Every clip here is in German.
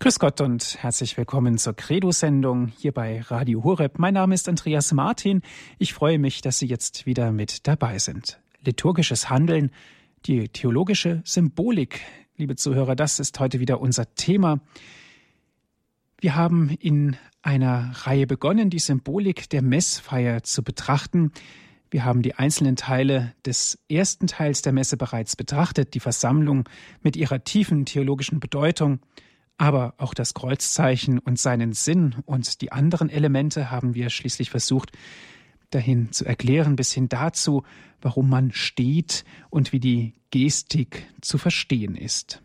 Grüß Gott und herzlich willkommen zur Credo-Sendung hier bei Radio Horeb. Mein Name ist Andreas Martin. Ich freue mich, dass Sie jetzt wieder mit dabei sind. Liturgisches Handeln, die theologische Symbolik, liebe Zuhörer, das ist heute wieder unser Thema. Wir haben in einer Reihe begonnen, die Symbolik der Messfeier zu betrachten. Wir haben die einzelnen Teile des ersten Teils der Messe bereits betrachtet, die Versammlung mit ihrer tiefen theologischen Bedeutung. Aber auch das Kreuzzeichen und seinen Sinn und die anderen Elemente haben wir schließlich versucht dahin zu erklären, bis hin dazu, warum man steht und wie die Gestik zu verstehen ist.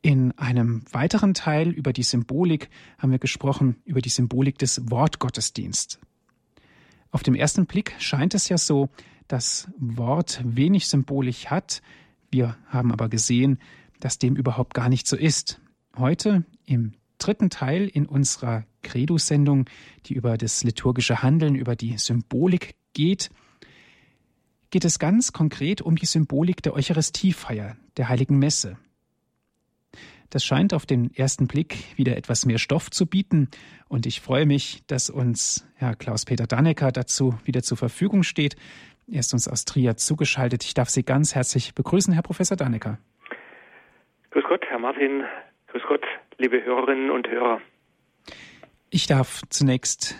In einem weiteren Teil über die Symbolik haben wir gesprochen über die Symbolik des Wortgottesdienst. Auf dem ersten Blick scheint es ja so, dass Wort wenig Symbolik hat. Wir haben aber gesehen, dass dem überhaupt gar nicht so ist. Heute im dritten Teil in unserer Credo-Sendung, die über das liturgische Handeln, über die Symbolik geht, geht es ganz konkret um die Symbolik der Eucharistiefeier, der Heiligen Messe. Das scheint auf den ersten Blick wieder etwas mehr Stoff zu bieten und ich freue mich, dass uns Herr Klaus-Peter Dannecker dazu wieder zur Verfügung steht. Er ist uns aus Trier zugeschaltet. Ich darf Sie ganz herzlich begrüßen, Herr Professor Dannecker. Grüß Gott, Herr Martin. Grüß Gott, liebe Hörerinnen und Hörer. Ich darf zunächst,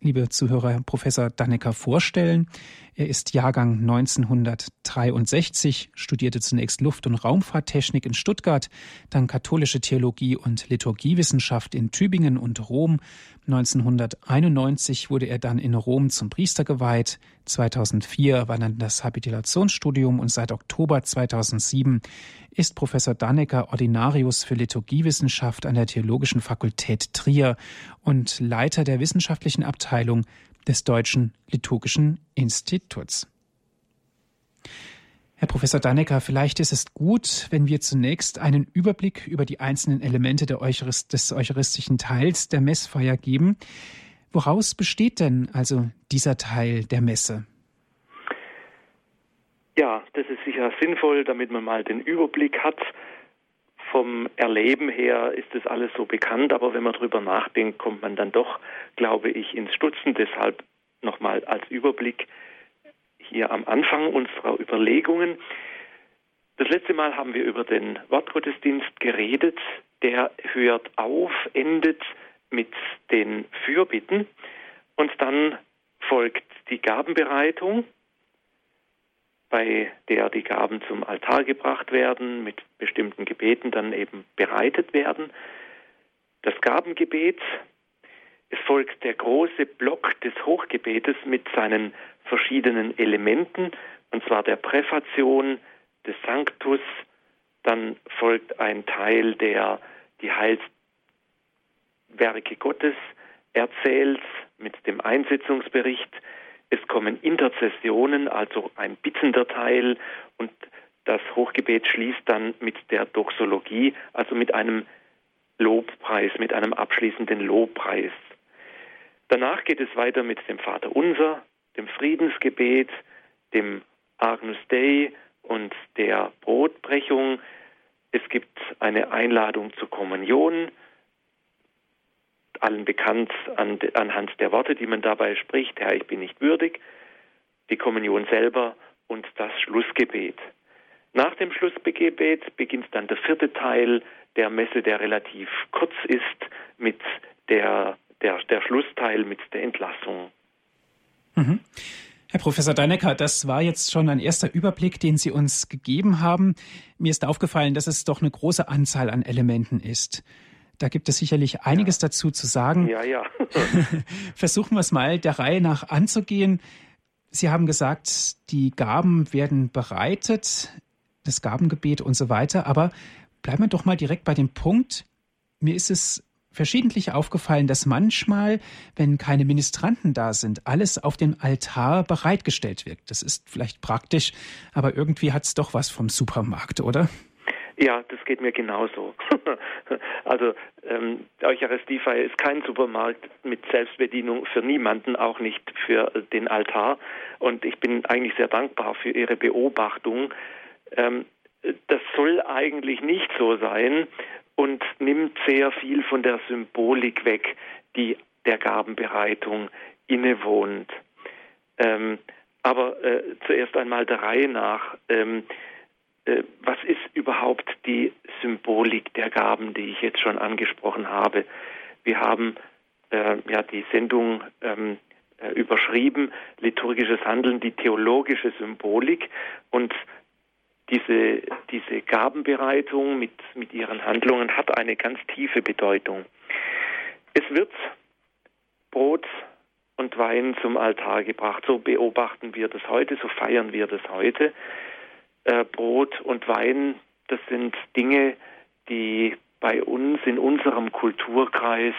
liebe Zuhörer, Herr Professor Dannecker vorstellen. Er ist Jahrgang 1963, studierte zunächst Luft- und Raumfahrttechnik in Stuttgart, dann katholische Theologie und Liturgiewissenschaft in Tübingen und Rom. 1991 wurde er dann in Rom zum Priester geweiht. 2004 war dann das Habilitationsstudium und seit Oktober 2007 ist Professor Dannecker Ordinarius für Liturgiewissenschaft an der Theologischen Fakultät Trier und Leiter der wissenschaftlichen Abteilung des Deutschen Liturgischen Instituts. Herr Professor Dannecker, vielleicht ist es gut, wenn wir zunächst einen Überblick über die einzelnen Elemente Eucharist des eucharistischen Teils der Messfeier geben. Woraus besteht denn also dieser Teil der Messe? Ja, das ist sicher sinnvoll, damit man mal den Überblick hat. Vom Erleben her ist das alles so bekannt, aber wenn man drüber nachdenkt, kommt man dann doch, glaube ich, ins Stutzen. Deshalb nochmal als Überblick hier am Anfang unserer Überlegungen. Das letzte Mal haben wir über den Wortgottesdienst geredet. Der hört auf, endet mit den Fürbitten und dann folgt die Gabenbereitung bei der die Gaben zum Altar gebracht werden, mit bestimmten Gebeten dann eben bereitet werden. Das Gabengebet, es folgt der große Block des Hochgebetes mit seinen verschiedenen Elementen, und zwar der Präfation, des Sanctus, dann folgt ein Teil, der die Heilswerke Gottes erzählt mit dem Einsetzungsbericht, es kommen Interzessionen, also ein bittender Teil und das Hochgebet schließt dann mit der Doxologie, also mit einem Lobpreis, mit einem abschließenden Lobpreis. Danach geht es weiter mit dem Vater Unser, dem Friedensgebet, dem Agnus Dei und der Brotbrechung. Es gibt eine Einladung zur Kommunion, allen bekannt an, anhand der Worte, die man dabei spricht, Herr, ich bin nicht würdig, die Kommunion selber und das Schlussgebet. Nach dem Schlussgebet beginnt dann der vierte Teil der Messe, der relativ kurz ist, mit der, der, der Schlussteil mit der Entlassung. Mhm. Herr Professor Deinecker, das war jetzt schon ein erster Überblick, den Sie uns gegeben haben. Mir ist aufgefallen, dass es doch eine große Anzahl an Elementen ist. Da gibt es sicherlich einiges ja. dazu zu sagen. Ja, ja. Versuchen wir es mal der Reihe nach anzugehen. Sie haben gesagt, die Gaben werden bereitet, das Gabengebet und so weiter. Aber bleiben wir doch mal direkt bei dem Punkt. Mir ist es verschiedentlich aufgefallen, dass manchmal, wenn keine Ministranten da sind, alles auf dem Altar bereitgestellt wird. Das ist vielleicht praktisch, aber irgendwie hat es doch was vom Supermarkt, oder? Ja, das geht mir genauso. also ähm, Eucharistiefeier ist kein Supermarkt mit Selbstbedienung für niemanden, auch nicht für den Altar. Und ich bin eigentlich sehr dankbar für Ihre Beobachtung. Ähm, das soll eigentlich nicht so sein. und nimmt sehr viel von der Symbolik weg, die der Gabenbereitung innewohnt. Ähm, aber äh, zuerst einmal der Reihe nach. Ähm, äh, was ist überhaupt die Symbolik der Gaben, die ich jetzt schon angesprochen habe? Wir haben äh, ja die Sendung ähm, äh, überschrieben, liturgisches Handeln, die theologische Symbolik und diese, diese Gabenbereitung mit, mit ihren Handlungen hat eine ganz tiefe Bedeutung. Es wird Brot und Wein zum Altar gebracht. So beobachten wir das heute, so feiern wir das heute. Äh, Brot und Wein, das sind Dinge, die bei uns in unserem Kulturkreis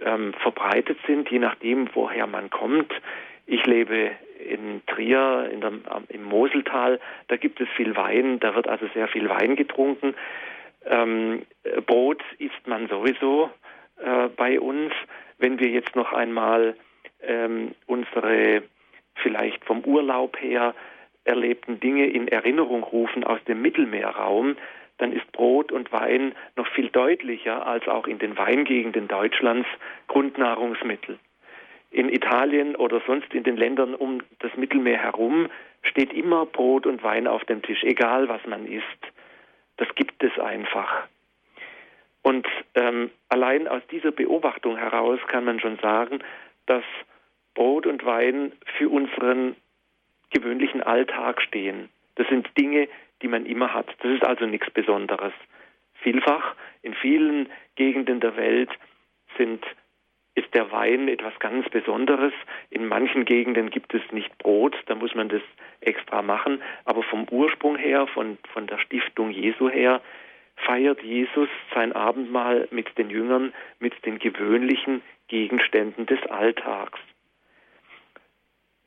ähm, verbreitet sind, je nachdem, woher man kommt. Ich lebe in Trier, in der, im Moseltal, da gibt es viel Wein, da wird also sehr viel Wein getrunken. Ähm, Brot isst man sowieso äh, bei uns. Wenn wir jetzt noch einmal ähm, unsere vielleicht vom Urlaub her erlebten Dinge in Erinnerung rufen aus dem Mittelmeerraum, dann ist Brot und Wein noch viel deutlicher als auch in den Weingegenden Deutschlands Grundnahrungsmittel. In Italien oder sonst in den Ländern um das Mittelmeer herum steht immer Brot und Wein auf dem Tisch, egal was man isst. Das gibt es einfach. Und ähm, allein aus dieser Beobachtung heraus kann man schon sagen, dass Brot und Wein für unseren gewöhnlichen Alltag stehen. Das sind Dinge, die man immer hat. Das ist also nichts Besonderes. Vielfach in vielen Gegenden der Welt sind, ist der Wein etwas ganz Besonderes. In manchen Gegenden gibt es nicht Brot, da muss man das extra machen. Aber vom Ursprung her, von, von der Stiftung Jesu her, feiert Jesus sein Abendmahl mit den Jüngern mit den gewöhnlichen Gegenständen des Alltags.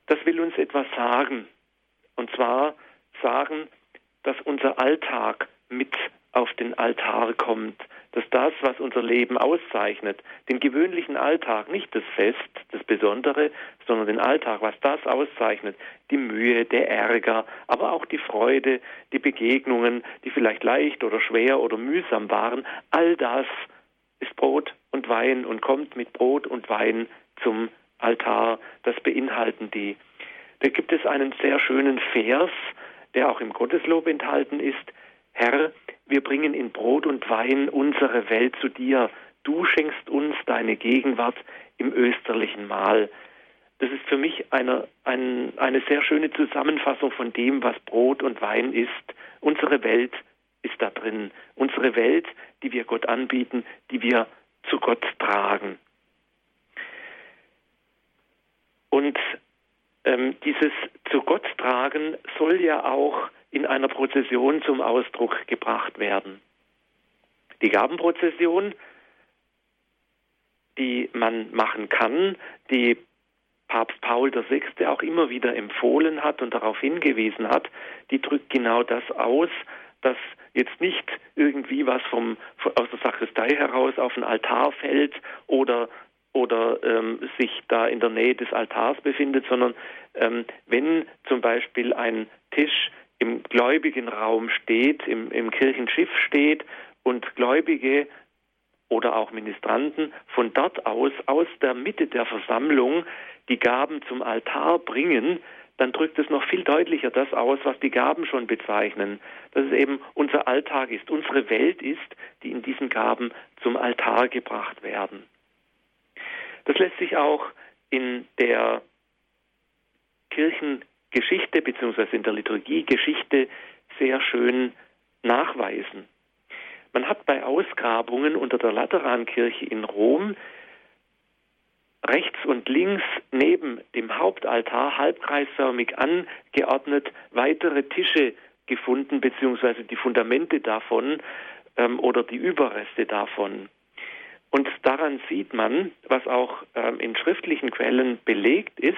Das will uns etwas sagen. Und zwar sagen, dass unser Alltag mit auf den Altar kommt, dass das, was unser Leben auszeichnet, den gewöhnlichen Alltag, nicht das Fest, das Besondere, sondern den Alltag, was das auszeichnet, die Mühe, der Ärger, aber auch die Freude, die Begegnungen, die vielleicht leicht oder schwer oder mühsam waren, all das ist Brot und Wein und kommt mit Brot und Wein zum Altar. Das beinhalten die. Da gibt es einen sehr schönen Vers, der auch im Gotteslob enthalten ist. Herr, wir bringen in Brot und Wein unsere Welt zu dir. Du schenkst uns deine Gegenwart im österlichen Mahl. Das ist für mich eine, ein, eine sehr schöne Zusammenfassung von dem, was Brot und Wein ist. Unsere Welt ist da drin. Unsere Welt, die wir Gott anbieten, die wir zu Gott tragen. Und ähm, dieses zu Gott tragen soll ja auch in einer Prozession zum Ausdruck gebracht werden. Die Gabenprozession, die man machen kann, die Papst Paul VI. auch immer wieder empfohlen hat und darauf hingewiesen hat, die drückt genau das aus, dass jetzt nicht irgendwie was vom, aus der Sakristei heraus auf den Altar fällt oder oder ähm, sich da in der Nähe des Altars befindet, sondern ähm, wenn zum Beispiel ein Tisch im gläubigen Raum steht, im, im Kirchenschiff steht und Gläubige oder auch Ministranten von dort aus, aus der Mitte der Versammlung, die Gaben zum Altar bringen, dann drückt es noch viel deutlicher das aus, was die Gaben schon bezeichnen, dass es eben unser Alltag ist, unsere Welt ist, die in diesen Gaben zum Altar gebracht werden. Das lässt sich auch in der Kirchengeschichte bzw. in der Liturgiegeschichte sehr schön nachweisen. Man hat bei Ausgrabungen unter der Laterankirche in Rom rechts und links neben dem Hauptaltar halbkreisförmig angeordnet weitere Tische gefunden, beziehungsweise die Fundamente davon ähm, oder die Überreste davon. Und daran sieht man, was auch ähm, in schriftlichen Quellen belegt ist,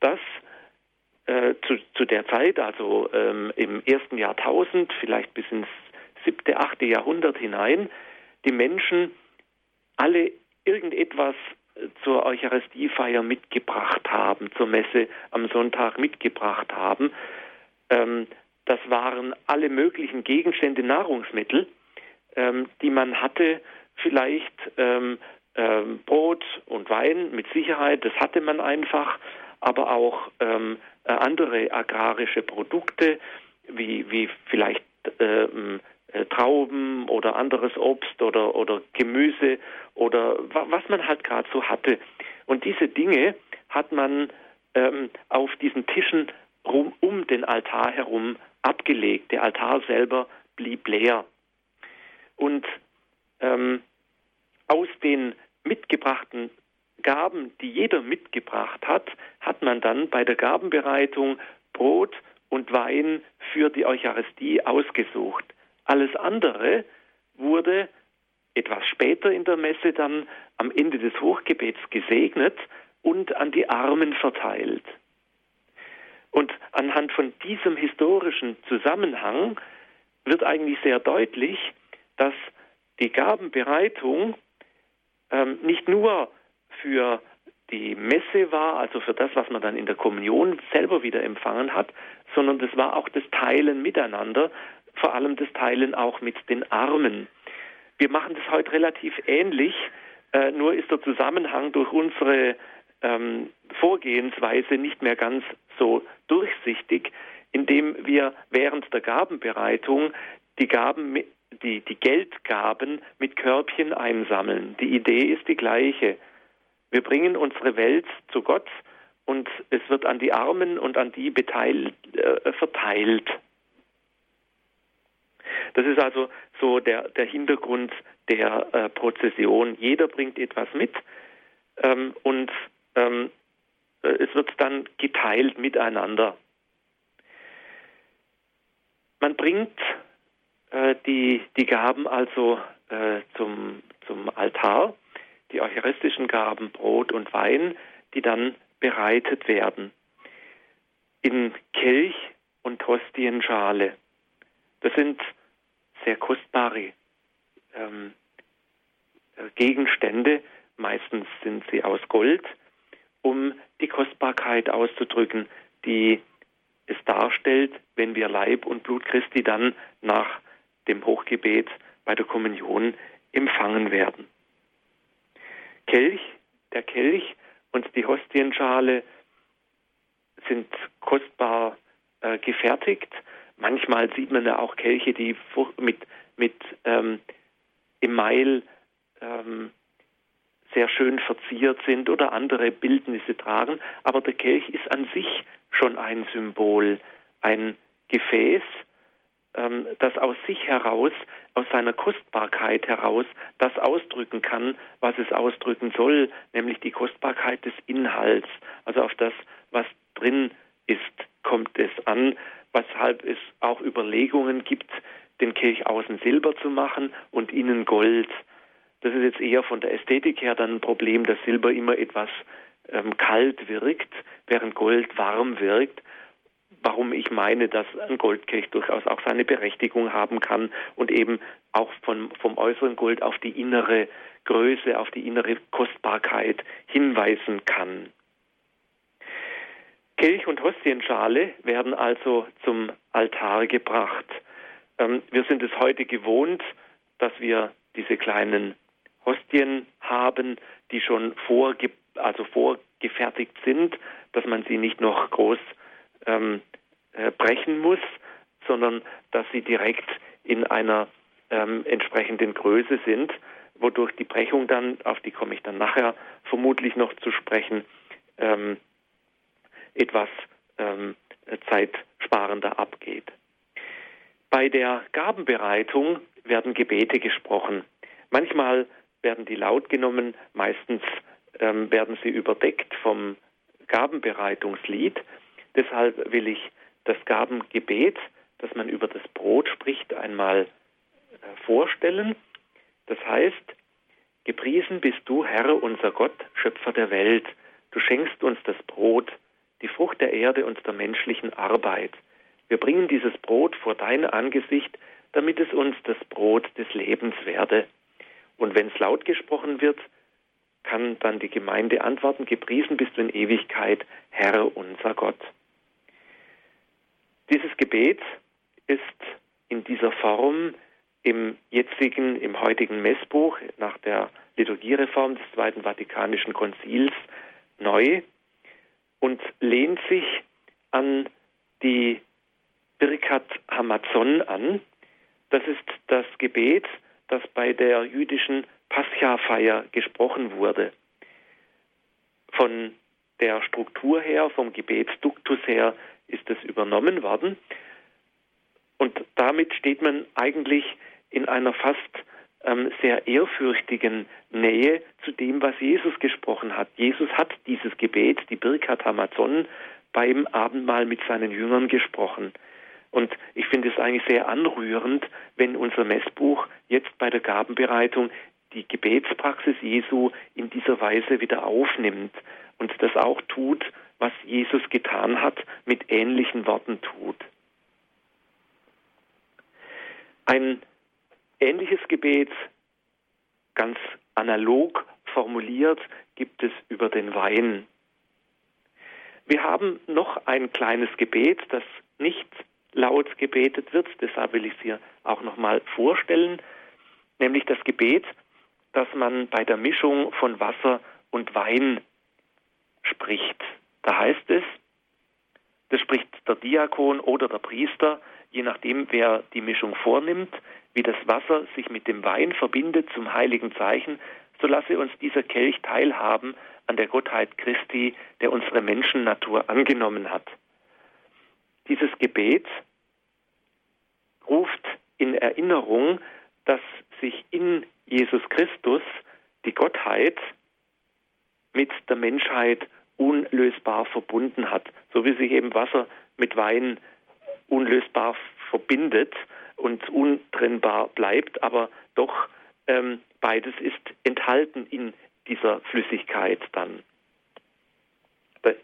dass äh, zu, zu, der Zeit, also ähm, im ersten Jahrtausend, vielleicht bis ins siebte, achte Jahrhundert hinein, die Menschen alle irgendetwas äh, zur Eucharistiefeier mitgebracht haben, zur Messe am Sonntag mitgebracht haben. Ähm, das waren alle möglichen Gegenstände, Nahrungsmittel, ähm, die man hatte, vielleicht ähm, ähm, Brot und Wein mit Sicherheit, das hatte man einfach, aber auch ähm, äh, andere agrarische Produkte, wie, wie vielleicht ähm, äh, Trauben oder anderes Obst oder, oder Gemüse oder was man halt gerade so hatte. Und diese Dinge hat man ähm, auf diesen Tischen rum, um den Altar herum abgelegt. Der Altar selber blieb leer. Und ähm, aus den mitgebrachten Gaben, die jeder mitgebracht hat, hat man dann bei der Gabenbereitung Brot und Wein für die Eucharistie ausgesucht. Alles andere wurde etwas später in der Messe dann am Ende des Hochgebets gesegnet und an die Armen verteilt. Und anhand von diesem historischen Zusammenhang wird eigentlich sehr deutlich, dass die Gabenbereitung ähm, nicht nur für die Messe war, also für das, was man dann in der Kommunion selber wieder empfangen hat, sondern das war auch das Teilen miteinander, vor allem das Teilen auch mit den Armen. Wir machen das heute relativ ähnlich, äh, nur ist der Zusammenhang durch unsere ähm, Vorgehensweise nicht mehr ganz so durchsichtig, indem wir während der Gabenbereitung die Gaben die, die Geldgaben mit Körbchen einsammeln. Die Idee ist die gleiche. Wir bringen unsere Welt zu Gott und es wird an die Armen und an die beteiligt, äh, verteilt. Das ist also so der, der Hintergrund der äh, Prozession. Jeder bringt etwas mit ähm, und ähm, äh, es wird dann geteilt miteinander. Man bringt äh, die, die Gaben also äh, zum, zum Altar, die eucharistischen Gaben Brot und Wein, die dann bereitet werden. In Kelch und Hostienschale. Das sind sehr kostbare ähm, äh, Gegenstände, meistens sind sie aus Gold, um die Kostbarkeit auszudrücken, die es darstellt, wenn wir Leib und Blut Christi dann nach dem Hochgebet bei der Kommunion empfangen werden. Kelch, der Kelch und die Hostienschale sind kostbar äh, gefertigt. Manchmal sieht man ja auch Kelche, die mit, mit ähm, Email ähm, sehr schön verziert sind oder andere Bildnisse tragen. Aber der Kelch ist an sich schon ein Symbol, ein Gefäß, ähm, das aus sich heraus, aus seiner Kostbarkeit heraus, das ausdrücken kann, was es ausdrücken soll, nämlich die Kostbarkeit des Inhalts. Also auf das, was drin ist, kommt es an, weshalb es auch Überlegungen gibt, den Kelch außen Silber zu machen und innen Gold. Das ist jetzt eher von der Ästhetik her dann ein Problem, dass Silber immer etwas ähm, kalt wirkt, während Gold warm wirkt warum ich meine, dass ein Goldkelch durchaus auch seine Berechtigung haben kann und eben auch von, vom äußeren Gold auf die innere Größe, auf die innere Kostbarkeit hinweisen kann. Kelch und Hostienschale werden also zum Altar gebracht. Ähm, wir sind es heute gewohnt, dass wir diese kleinen Hostien haben, die schon vorge also vorgefertigt sind, dass man sie nicht noch groß ähm, äh, brechen muss, sondern dass sie direkt in einer ähm, entsprechenden Größe sind, wodurch die Brechung dann, auf die komme ich dann nachher vermutlich noch zu sprechen, ähm, etwas ähm, zeitsparender abgeht. Bei der Gabenbereitung werden Gebete gesprochen. Manchmal werden die laut genommen, meistens ähm, werden sie überdeckt vom Gabenbereitungslied. Deshalb will ich das Gabengebet, das man über das Brot spricht, einmal äh, vorstellen. Das heißt, gepriesen bist du, Herr, unser Gott, Schöpfer der Welt. Du schenkst uns das Brot, die Frucht der Erde und der menschlichen Arbeit. Wir bringen dieses Brot vor dein Angesicht, damit es uns das Brot des Lebens werde. Und wenn es laut gesprochen wird, kann dann die Gemeinde antworten, gepriesen bist du in Ewigkeit, Herr unser Gott. Dieses Gebet ist in dieser Form im jetzigen, im heutigen Messbuch nach der Liturgiereform des Zweiten Vatikanischen Konzils neu und lehnt sich an die Birkat Hamazon an. Das ist das Gebet, das bei der jüdischen Pascha-Feier gesprochen wurde. Von der Struktur her, vom Gebetsduktus her, ist es übernommen worden. Und damit steht man eigentlich in einer fast ähm, sehr ehrfürchtigen Nähe zu dem, was Jesus gesprochen hat. Jesus hat dieses Gebet, die Birkat Hamazon, beim Abendmahl mit seinen Jüngern gesprochen. Und ich finde es eigentlich sehr anrührend, wenn unser Messbuch jetzt bei der Gabenbereitung die Gebetspraxis Jesu in dieser Weise wieder aufnimmt und das auch tut, was Jesus getan hat, mit ähnlichen Worten tut. Ein ähnliches Gebet, ganz analog formuliert, gibt es über den Wein. Wir haben noch ein kleines Gebet, das nicht laut gebetet wird, deshalb will ich es hier auch nochmal vorstellen, nämlich das Gebet, das man bei der Mischung von Wasser und Wein spricht. Da heißt es, das spricht der Diakon oder der Priester, je nachdem, wer die Mischung vornimmt, wie das Wasser sich mit dem Wein verbindet zum heiligen Zeichen, so lasse uns dieser Kelch teilhaben an der Gottheit Christi, der unsere Menschennatur angenommen hat. Dieses Gebet ruft in Erinnerung, dass sich in Jesus Christus die Gottheit mit der Menschheit unlösbar verbunden hat, so wie sich eben Wasser mit Wein unlösbar verbindet und untrennbar bleibt, aber doch ähm, beides ist enthalten in dieser Flüssigkeit dann.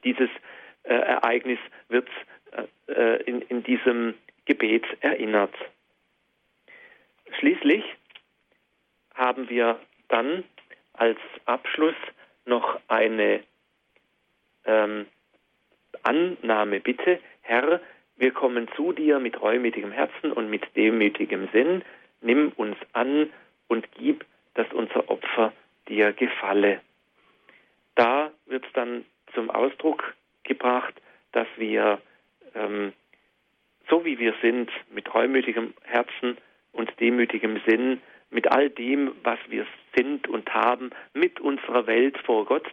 Dieses äh, Ereignis wird äh, äh, in, in diesem Gebet erinnert. Schließlich haben wir dann als Abschluss noch eine ähm, Annahme bitte. Herr, wir kommen zu dir mit reumütigem Herzen und mit demütigem Sinn. Nimm uns an und gib, dass unser Opfer dir gefalle. Da wird dann zum Ausdruck gebracht, dass wir ähm, so wie wir sind, mit reumütigem Herzen und demütigem Sinn, mit all dem, was wir sind und haben, mit unserer Welt vor Gott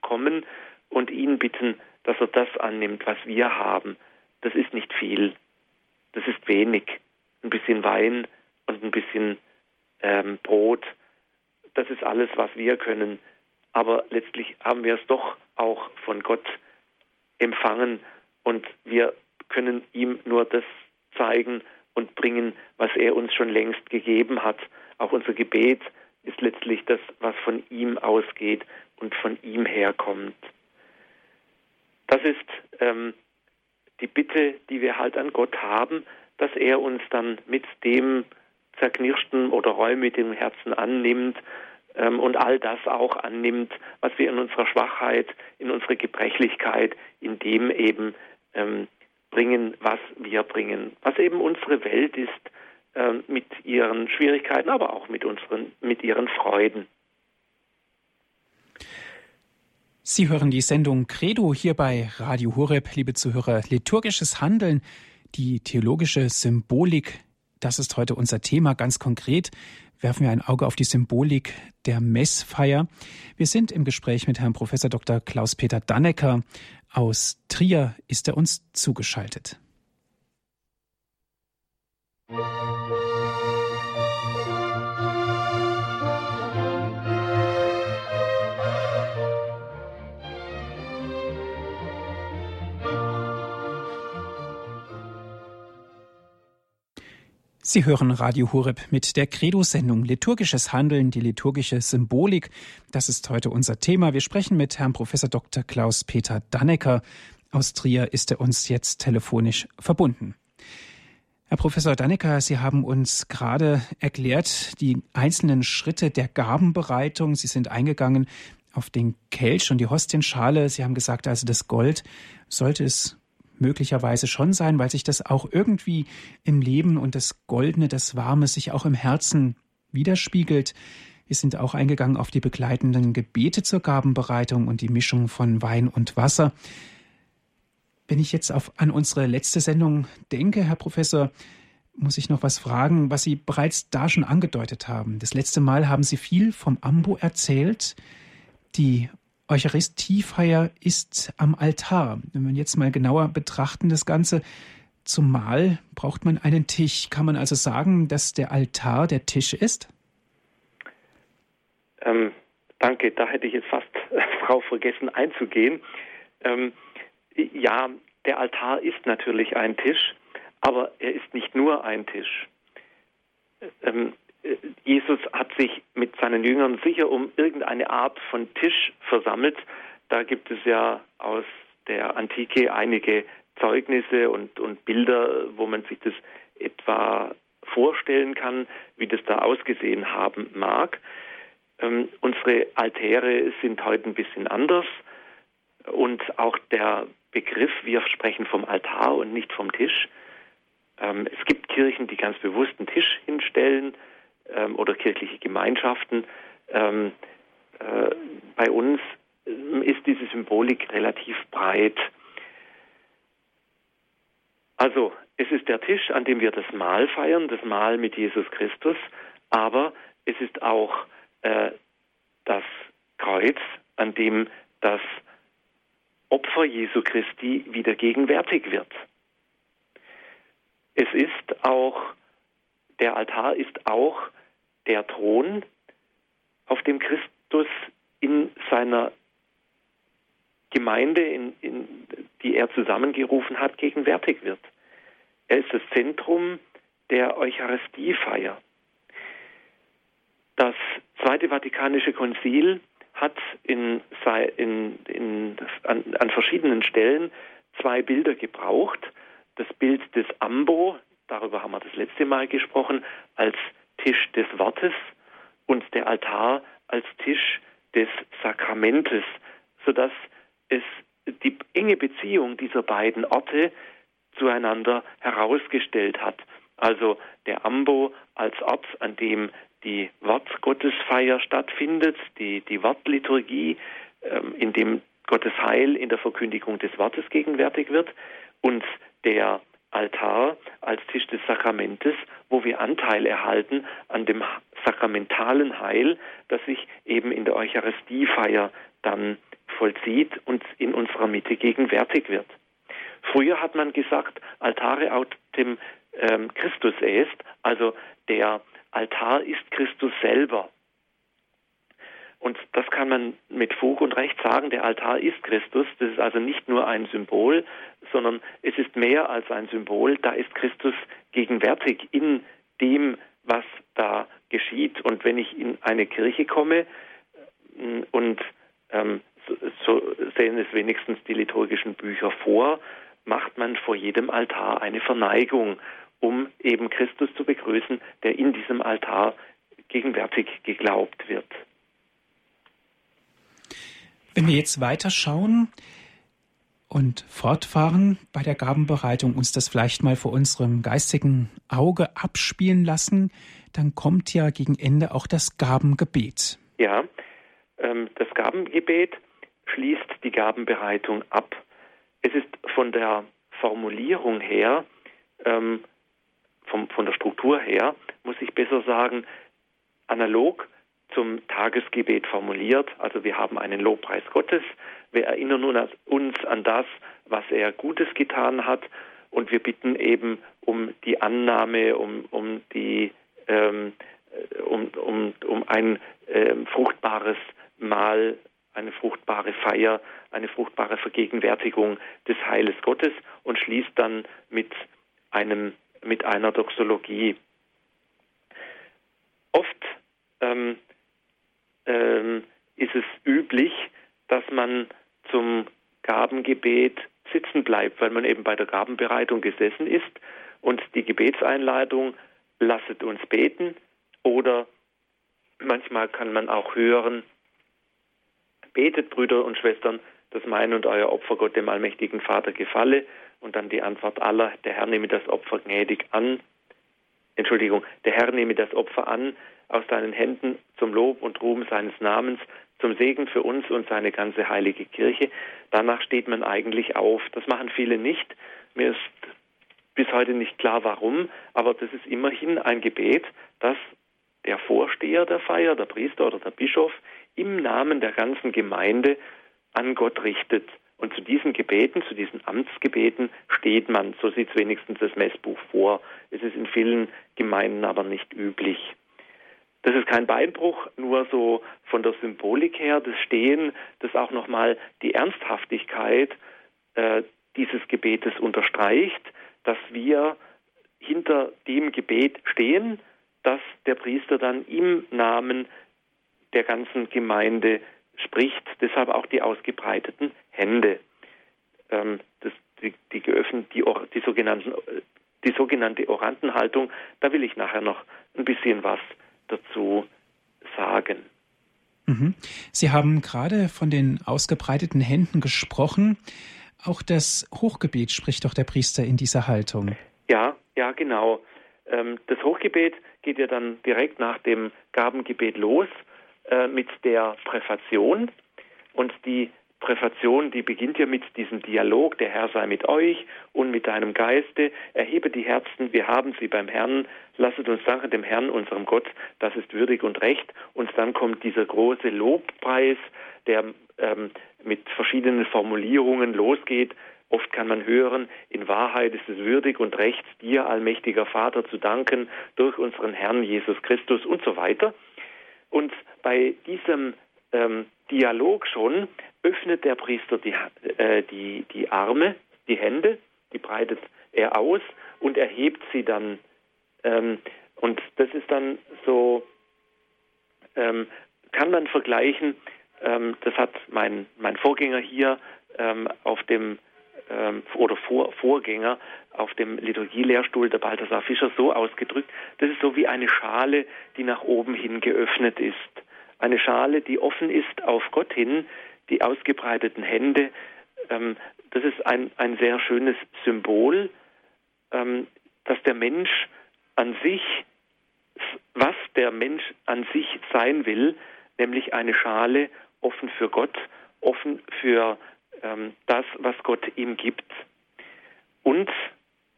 kommen und ihn bitten, dass er das annimmt, was wir haben. Das ist nicht viel, das ist wenig. Ein bisschen Wein und ein bisschen ähm, Brot, das ist alles, was wir können. Aber letztlich haben wir es doch auch von Gott empfangen und wir können ihm nur das zeigen und bringen, was er uns schon längst gegeben hat. Auch unser Gebet ist letztlich das, was von ihm ausgeht und von ihm herkommt. Das ist ähm, die Bitte, die wir halt an Gott haben, dass er uns dann mit dem zerknirschten oder reumütigen Herzen annimmt ähm, und all das auch annimmt, was wir in unserer Schwachheit, in unserer Gebrechlichkeit, in dem eben ähm, bringen, was wir bringen, was eben unsere Welt ist äh, mit ihren Schwierigkeiten, aber auch mit unseren, mit ihren Freuden. Sie hören die Sendung Credo hier bei Radio Horeb, liebe Zuhörer. Liturgisches Handeln, die theologische Symbolik, das ist heute unser Thema ganz konkret werfen wir ein Auge auf die Symbolik der Messfeier. Wir sind im Gespräch mit Herrn Professor Dr. Klaus-Peter Dannecker. Aus Trier ist er uns zugeschaltet. Musik Sie hören Radio Horeb mit der Credo-Sendung Liturgisches Handeln, die liturgische Symbolik. Das ist heute unser Thema. Wir sprechen mit Herrn Professor Dr. Klaus-Peter Dannecker. Aus Trier ist er uns jetzt telefonisch verbunden. Herr Professor Dannecker, Sie haben uns gerade erklärt die einzelnen Schritte der Gabenbereitung. Sie sind eingegangen auf den Kelch und die Hostienschale. Sie haben gesagt, also das Gold sollte es möglicherweise schon sein, weil sich das auch irgendwie im Leben und das Goldene, das Warme sich auch im Herzen widerspiegelt. Wir sind auch eingegangen auf die begleitenden Gebete zur Gabenbereitung und die Mischung von Wein und Wasser. Wenn ich jetzt auf, an unsere letzte Sendung denke, Herr Professor, muss ich noch was fragen, was Sie bereits da schon angedeutet haben. Das letzte Mal haben Sie viel vom Ambo erzählt. Die Eucharistiefeier ist am Altar. Wenn wir jetzt mal genauer betrachten, das Ganze, zumal braucht man einen Tisch. Kann man also sagen, dass der Altar der Tisch ist? Ähm, danke, da hätte ich jetzt fast Frau vergessen einzugehen. Ähm, ja, der Altar ist natürlich ein Tisch, aber er ist nicht nur ein Tisch. Ähm, Jesus hat sich mit seinen Jüngern sicher um irgendeine Art von Tisch versammelt. Da gibt es ja aus der Antike einige Zeugnisse und, und Bilder, wo man sich das etwa vorstellen kann, wie das da ausgesehen haben mag. Ähm, unsere Altäre sind heute ein bisschen anders und auch der Begriff, wir sprechen vom Altar und nicht vom Tisch. Ähm, es gibt Kirchen, die ganz bewusst einen Tisch hinstellen ähm, oder kirchliche Gemeinschaften. Ähm, äh, bei uns ähm, ist diese Symbolik relativ breit. Also, es ist der Tisch, an dem wir das Mahl feiern, das Mahl mit Jesus Christus, aber es ist auch äh, das Kreuz, an dem das Opfer Jesu Christi wieder gegenwärtig wird. Es ist auch, der Altar ist auch der Thron, auf dem Christus in seiner Gemeinde, in, in, die er zusammengerufen hat, gegenwärtig wird. Er ist das Zentrum der Eucharistiefeier. Das Zweite Vatikanische Konzil hat in, in, an, an verschiedenen Stellen zwei Bilder gebraucht. Das Bild des Ambo, darüber haben wir das letzte Mal gesprochen, als Tisch des Wortes und der Altar als Tisch des Sakramentes, sodass es die enge Beziehung dieser beiden Orte zueinander herausgestellt hat. Also der Ambo als Ort, an dem die Wortgottesfeier stattfindet, die, die Wortliturgie, ähm, in dem Gottes Heil in der Verkündigung des Wortes gegenwärtig wird und der Altar als Tisch des Sakramentes, wo wir Anteil erhalten an dem sakramentalen Heil, das sich eben in der Eucharistiefeier dann vollzieht und in unserer Mitte gegenwärtig wird. Früher hat man gesagt, Altare autem ähm, Christus est, also der Altar ist Christus selber. Und das kann man mit Fug und Recht sagen, der Altar ist Christus. Das ist also nicht nur ein Symbol, sondern es ist mehr als ein Symbol. Da ist Christus gegenwärtig in dem, was da geschieht. Und wenn ich in eine Kirche komme äh, und ähm, so, so sehen es wenigstens die liturgischen Bücher vor, macht man vor jedem Altar eine Verneigung, um eben Christus zu begrüßen, der in diesem Altar gegenwärtig geglaubt wird. Wenn wir jetzt weiterschauen und fortfahren bei der Gabenbereitung, uns das vielleicht mal vor unserem geistigen Auge abspielen lassen, dann kommt ja gegen Ende auch das Gabengebet. Ja, ähm, das Gabengebet schließt die Gabenbereitung ab. Es ist von der Formulierung her, ähm, von der Struktur her, muss ich besser sagen, analog zum Tagesgebet formuliert. Also wir haben einen Lobpreis Gottes, wir erinnern uns an das, was er Gutes getan hat und wir bitten eben um die Annahme, um, um, die, ähm, um, um, um ein ähm, fruchtbares Mahl, eine fruchtbare Feier, eine fruchtbare Vergegenwärtigung des Heiles Gottes und schließt dann mit, einem, mit einer Doxologie. Oft ähm, ähm, ist es üblich, dass man zum Gabengebet sitzen bleibt, weil man eben bei der Gabenbereitung gesessen ist und die Gebetseinleitung lasset uns beten oder manchmal kann man auch hören, betet Brüder und Schwestern, dass mein und euer Opfer Gott dem allmächtigen Vater gefalle. Und dann die Antwort aller, der Herr nehme das Opfer gnädig an. Entschuldigung, der Herr nehme das Opfer an aus seinen Händen zum Lob und Ruhm seines Namens, zum Segen für uns und seine ganze heilige Kirche. Danach steht man eigentlich auf. Das machen viele nicht. Mir ist bis heute nicht klar, warum, aber das ist immerhin ein Gebet, das der Vorsteher der Feier, der Priester oder der Bischof, im Namen der ganzen Gemeinde an Gott richtet. Und zu diesen Gebeten, zu diesen Amtsgebeten steht man. So sieht es wenigstens das Messbuch vor. Es ist in vielen Gemeinden aber nicht üblich. Das ist kein Beinbruch, nur so von der Symbolik her, das Stehen, das auch nochmal die Ernsthaftigkeit äh, dieses Gebetes unterstreicht, dass wir hinter dem Gebet stehen, das der Priester dann im Namen der ganzen Gemeinde spricht. Deshalb auch die ausgebreiteten Hände. Ähm, das, die, die, geöffnet, die, die, sogenannten, die sogenannte Orantenhaltung, da will ich nachher noch ein bisschen was dazu sagen. Mhm. Sie haben gerade von den ausgebreiteten Händen gesprochen. Auch das Hochgebet spricht doch der Priester in dieser Haltung. Ja, ja, genau. Ähm, das Hochgebet geht ja dann direkt nach dem Gabengebet los äh, mit der Präfation. Und die Präfation, die beginnt ja mit diesem Dialog, der Herr sei mit euch und mit deinem Geiste, erhebe die Herzen, wir haben sie beim Herrn, lasset uns danken dem Herrn, unserem Gott, das ist würdig und recht. Und dann kommt dieser große Lobpreis, der ähm, mit verschiedenen Formulierungen losgeht. Oft kann man hören, in Wahrheit ist es würdig und recht, dir, allmächtiger Vater, zu danken durch unseren Herrn Jesus Christus und so weiter. Und bei diesem ähm, Dialog schon öffnet der Priester die, äh, die, die Arme, die Hände, die breitet er aus und erhebt sie dann. Ähm, und das ist dann so, ähm, kann man vergleichen, ähm, das hat mein, mein Vorgänger hier ähm, auf dem, ähm, oder Vor, Vorgänger auf dem Liturgielehrstuhl, der Balthasar Fischer, so ausgedrückt, das ist so wie eine Schale, die nach oben hin geöffnet ist. Eine Schale, die offen ist auf Gott hin, die ausgebreiteten Hände. Ähm, das ist ein, ein sehr schönes Symbol, dass der Mensch an sich, was der Mensch an sich sein will, nämlich eine Schale offen für Gott, offen für ähm, das, was Gott ihm gibt. Und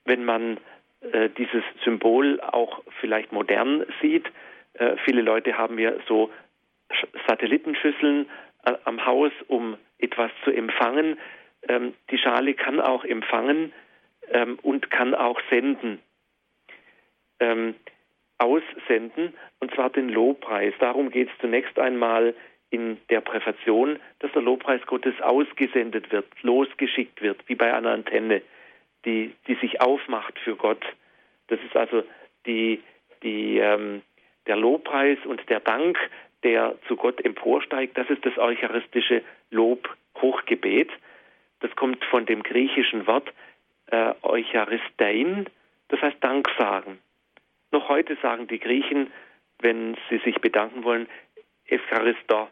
wenn man äh, dieses Symbol auch vielleicht modern sieht, äh, viele Leute haben ja so Satellitenschüsseln äh, am Haus, um etwas zu empfangen. Ähm, die Schale kann auch empfangen ähm, und kann auch senden. Ähm, aussenden, und zwar den Lobpreis. Darum geht es zunächst einmal in der Präfation, dass der Lobpreis Gottes ausgesendet wird, losgeschickt wird, wie bei einer Antenne, die, die sich aufmacht für Gott. Das ist also die, die, ähm, der Lobpreis und der Dank, der zu Gott emporsteigt, das ist das eucharistische Lob-Hochgebet. Das kommt von dem griechischen Wort äh, Eucharistein, das heißt Danksagen. Noch heute sagen die Griechen, wenn sie sich bedanken wollen, Eucharisto.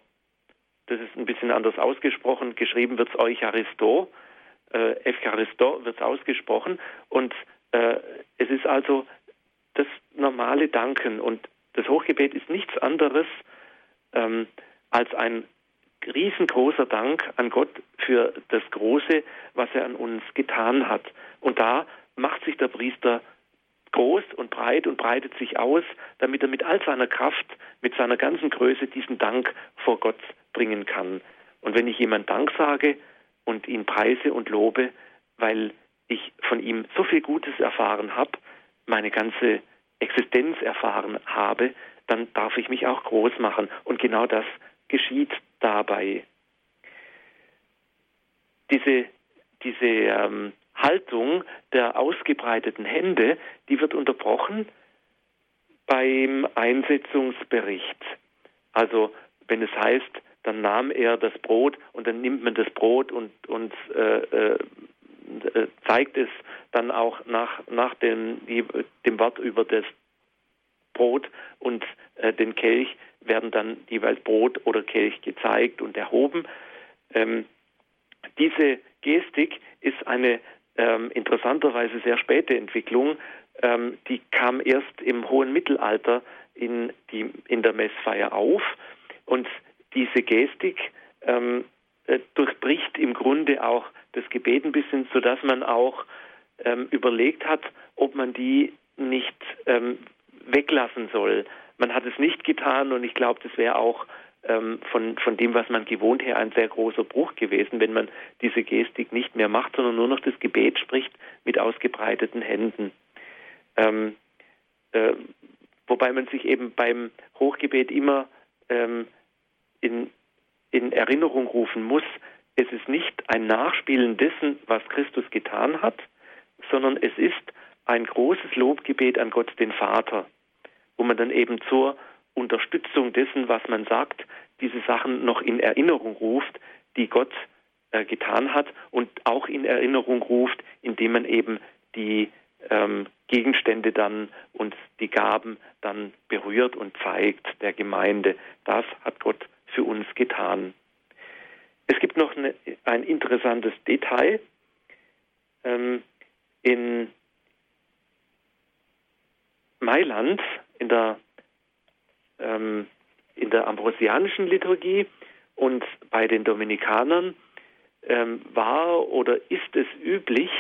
Das ist ein bisschen anders ausgesprochen. Geschrieben wird es Eucharisto. Äh, Eucharisto wird es ausgesprochen. Und äh, es ist also das normale Danken. Und das Hochgebet ist nichts anderes ähm, als ein riesengroßer Dank an Gott für das Große, was er an uns getan hat. Und da macht sich der Priester groß und breit und breitet sich aus, damit er mit all seiner Kraft, mit seiner ganzen Größe diesen Dank vor Gott bringen kann. Und wenn ich jemand Dank sage und ihn preise und lobe, weil ich von ihm so viel Gutes erfahren habe, meine ganze Existenz erfahren habe, dann darf ich mich auch groß machen. Und genau das geschieht dabei. Diese, diese ähm, Haltung der ausgebreiteten Hände, die wird unterbrochen beim Einsetzungsbericht. Also wenn es heißt, dann nahm er das Brot und dann nimmt man das Brot und, und äh, äh, zeigt es dann auch nach, nach dem, dem Wort über das Brot und äh, den Kelch werden dann jeweils Brot oder Kelch gezeigt und erhoben. Ähm, diese Gestik ist eine ähm, interessanterweise sehr späte Entwicklung. Ähm, die kam erst im hohen Mittelalter in, die, in der Messfeier auf. Und diese Gestik ähm, äh, durchbricht im Grunde auch das Gebet ein bisschen, sodass man auch ähm, überlegt hat, ob man die nicht ähm, weglassen soll. Man hat es nicht getan und ich glaube, das wäre auch ähm, von, von dem, was man gewohnt her, ein sehr großer Bruch gewesen, wenn man diese Gestik nicht mehr macht, sondern nur noch das Gebet spricht mit ausgebreiteten Händen. Ähm, äh, wobei man sich eben beim Hochgebet immer ähm, in, in Erinnerung rufen muss, es ist nicht ein Nachspielen dessen, was Christus getan hat, sondern es ist ein großes Lobgebet an Gott den Vater, wo man dann eben zur Unterstützung dessen, was man sagt, diese Sachen noch in Erinnerung ruft, die Gott äh, getan hat und auch in Erinnerung ruft, indem man eben die ähm, Gegenstände dann und die Gaben dann berührt und zeigt der Gemeinde. Das hat Gott für uns getan. Es gibt noch eine, ein interessantes Detail. Ähm, in Mailand, in der, ähm, in der ambrosianischen Liturgie und bei den Dominikanern ähm, war oder ist es üblich,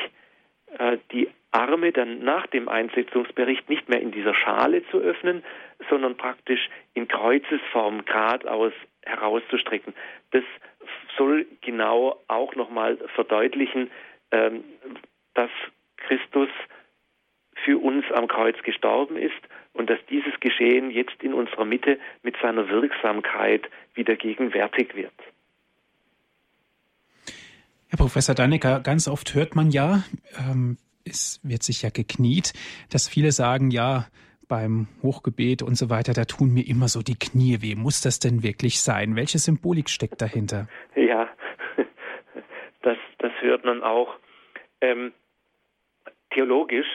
äh, die Arme dann nach dem Einsetzungsbericht nicht mehr in dieser Schale zu öffnen, sondern praktisch in Kreuzesform geradeaus herauszustrecken. Das soll genau auch nochmal verdeutlichen, ähm, dass Christus für uns am Kreuz gestorben ist und dass dieses Geschehen jetzt in unserer Mitte mit seiner Wirksamkeit wieder gegenwärtig wird. Herr Professor Dannecker, ganz oft hört man ja, ähm, es wird sich ja gekniet, dass viele sagen, ja, beim Hochgebet und so weiter, da tun mir immer so die Knie weh. Muss das denn wirklich sein? Welche Symbolik steckt dahinter? Ja, das, das hört man auch. Ähm, theologisch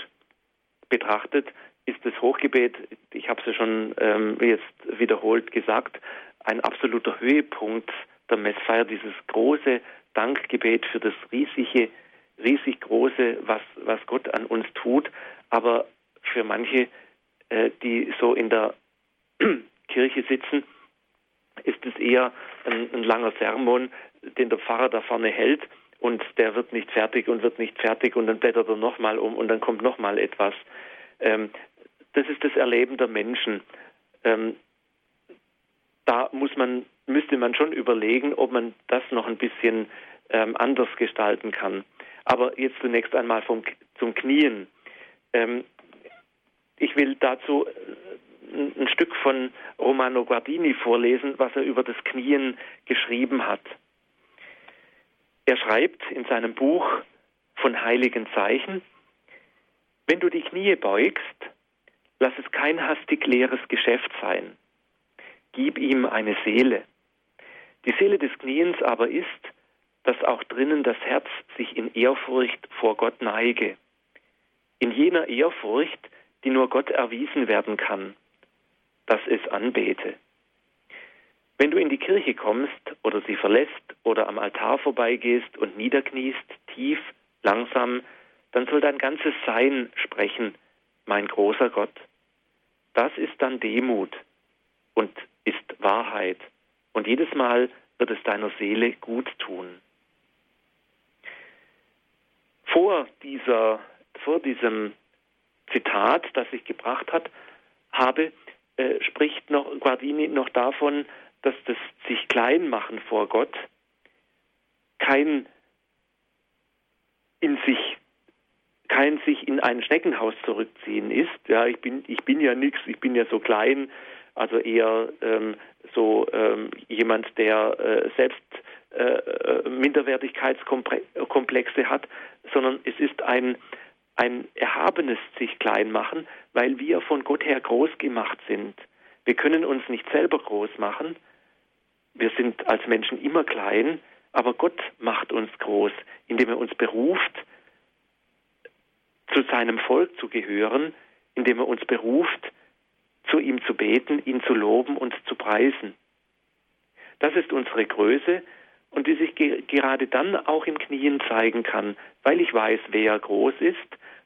betrachtet ist das Hochgebet, ich habe es ja schon ähm, jetzt wiederholt gesagt, ein absoluter Höhepunkt der Messfeier, dieses große Dankgebet für das riesige, riesig große, was, was Gott an uns tut. Aber für manche, äh, die so in der Kirche sitzen, ist es eher ein, ein langer Sermon, den der Pfarrer da vorne hält und der wird nicht fertig und wird nicht fertig und dann blättert er nochmal um und dann kommt nochmal etwas. Ähm, das ist das Erleben der Menschen. Ähm, da muss man, müsste man schon überlegen, ob man das noch ein bisschen ähm, anders gestalten kann. Aber jetzt zunächst einmal vom, zum Knien. Ähm, ich will dazu ein, ein Stück von Romano Guardini vorlesen, was er über das Knien geschrieben hat. Er schreibt in seinem Buch von heiligen Zeichen, wenn du die Knie beugst, lass es kein hastig leeres Geschäft sein. Gib ihm eine Seele. Die Seele des Kniens aber ist, dass auch drinnen das Herz sich in Ehrfurcht vor Gott neige. In jener Ehrfurcht, die nur Gott erwiesen werden kann, dass es anbete. Wenn du in die Kirche kommst oder sie verlässt oder am Altar vorbeigehst und niederkniest, tief, langsam, dann soll dein ganzes Sein sprechen, mein großer Gott. Das ist dann Demut und ist Wahrheit. Und jedes Mal wird es deiner Seele gut tun. Vor, dieser, vor diesem Zitat, das ich gebracht hat, habe, äh, spricht noch Guardini noch davon, dass das sich klein machen vor Gott kein in sich kein sich in ein Schneckenhaus zurückziehen ist. Ja, ich bin ich bin ja nichts, ich bin ja so klein, also eher ähm, so ähm, jemand, der äh, selbst äh, äh Minderwertigkeitskomplexe hat, sondern es ist ein ein erhabenes sich klein machen, weil wir von Gott her groß gemacht sind. Wir können uns nicht selber groß machen, wir sind als Menschen immer klein, aber Gott macht uns groß, indem er uns beruft, zu seinem Volk zu gehören, indem er uns beruft, zu ihm zu beten, ihn zu loben und zu preisen. Das ist unsere Größe und die sich ge gerade dann auch im Knien zeigen kann. Weil ich weiß, wer groß ist,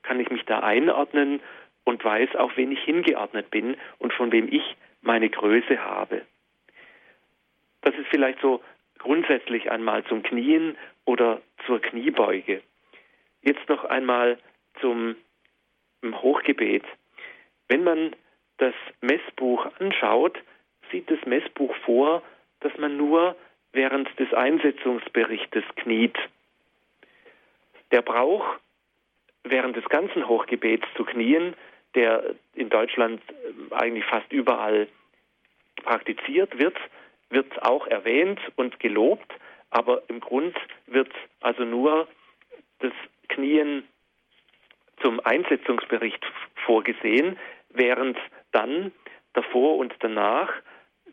kann ich mich da einordnen und weiß, auf wen ich hingeordnet bin und von wem ich meine Größe habe. Das ist vielleicht so grundsätzlich einmal zum Knien oder zur Kniebeuge. Jetzt noch einmal zum Hochgebet. Wenn man das Messbuch anschaut, sieht das Messbuch vor, dass man nur während des Einsetzungsberichtes kniet. Der Brauch, während des ganzen Hochgebets zu knien, der in Deutschland ähm, eigentlich fast überall praktiziert wird, wird auch erwähnt und gelobt, aber im Grund wird also nur das Knien zum Einsetzungsbericht vorgesehen, während dann davor und danach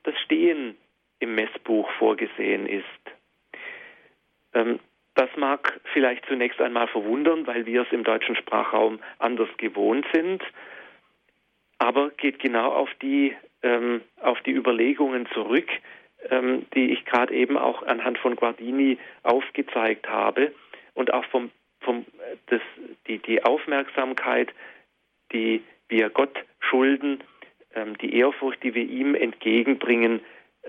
das Stehen im Messbuch vorgesehen ist. Ähm, das mag vielleicht zunächst einmal verwundern, weil wir es im deutschen Sprachraum anders gewohnt sind, aber geht genau auf die, ähm, auf die Überlegungen zurück, ähm, die ich gerade eben auch anhand von Guardini aufgezeigt habe und auch vom, vom, das, die, die Aufmerksamkeit, die wir Gott schulden, ähm, die Ehrfurcht, die wir ihm entgegenbringen,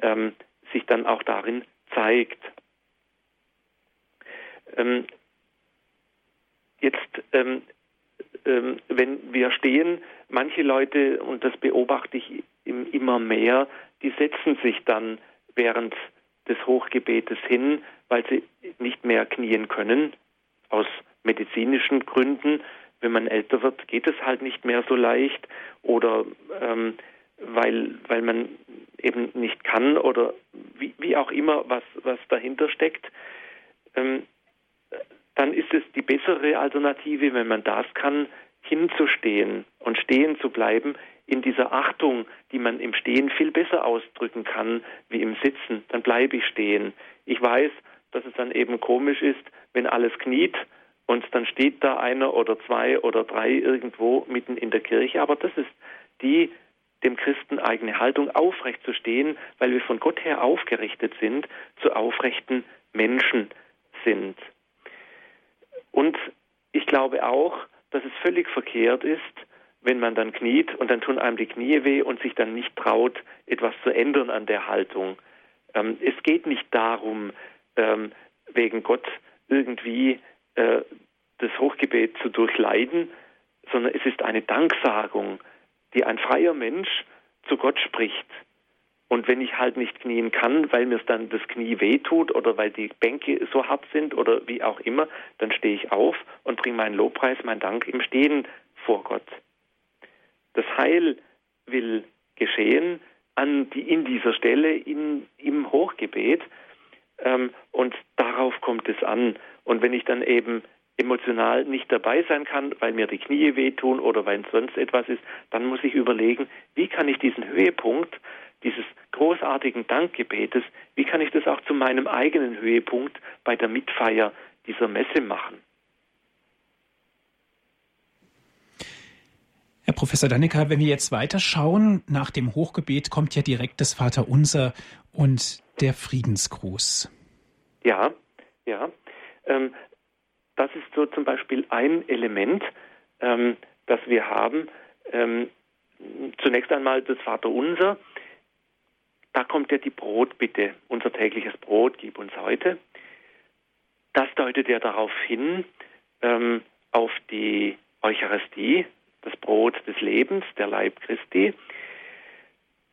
ähm, sich dann auch darin zeigt. Ähm, jetzt, ähm, ähm, wenn wir stehen, manche Leute, und das beobachte ich immer mehr, die setzen sich dann während des Hochgebetes hin, weil sie nicht mehr knien können, aus medizinischen Gründen. Wenn man älter wird, geht es halt nicht mehr so leicht. Oder ähm, weil, weil man eben nicht kann oder wie, wie auch immer, was, was dahinter steckt, ähm, dann ist es die bessere Alternative, wenn man das kann, hinzustehen und stehen zu bleiben in dieser Achtung, die man im Stehen viel besser ausdrücken kann wie im Sitzen. Dann bleibe ich stehen. Ich weiß, dass es dann eben komisch ist, wenn alles kniet und dann steht da einer oder zwei oder drei irgendwo mitten in der Kirche. Aber das ist die dem Christen eigene Haltung aufrecht zu stehen, weil wir von Gott her aufgerichtet sind, zu aufrechten Menschen sind. Und ich glaube auch, dass es völlig verkehrt ist, wenn man dann kniet und dann tun einem die Knie weh und sich dann nicht traut, etwas zu ändern an der Haltung. Ähm, es geht nicht darum, ähm, wegen Gott irgendwie äh, das Hochgebet zu durchleiden, sondern es ist eine Danksagung, die ein freier Mensch zu Gott spricht. Und wenn ich halt nicht knien kann, weil mir dann das Knie wehtut oder weil die Bänke so hart sind oder wie auch immer, dann stehe ich auf und bringe meinen Lobpreis, meinen Dank im Stehen vor Gott. Das Heil will geschehen an die, in dieser Stelle in, im Hochgebet ähm, und darauf kommt es an. Und wenn ich dann eben emotional nicht dabei sein kann, weil mir die Knie wehtun oder weil sonst etwas ist, dann muss ich überlegen, wie kann ich diesen Höhepunkt dieses großartigen Dankgebetes, wie kann ich das auch zu meinem eigenen Höhepunkt bei der Mitfeier dieser Messe machen? Herr Professor Dannecker, wenn wir jetzt weiterschauen, nach dem Hochgebet kommt ja direkt das Vaterunser und der Friedensgruß. Ja, ja. Ähm, das ist so zum Beispiel ein Element, ähm, das wir haben. Ähm, zunächst einmal das Vaterunser. Da kommt ja die Brotbitte, unser tägliches Brot, gib uns heute. Das deutet ja darauf hin, ähm, auf die Eucharistie, das Brot des Lebens, der Leib Christi.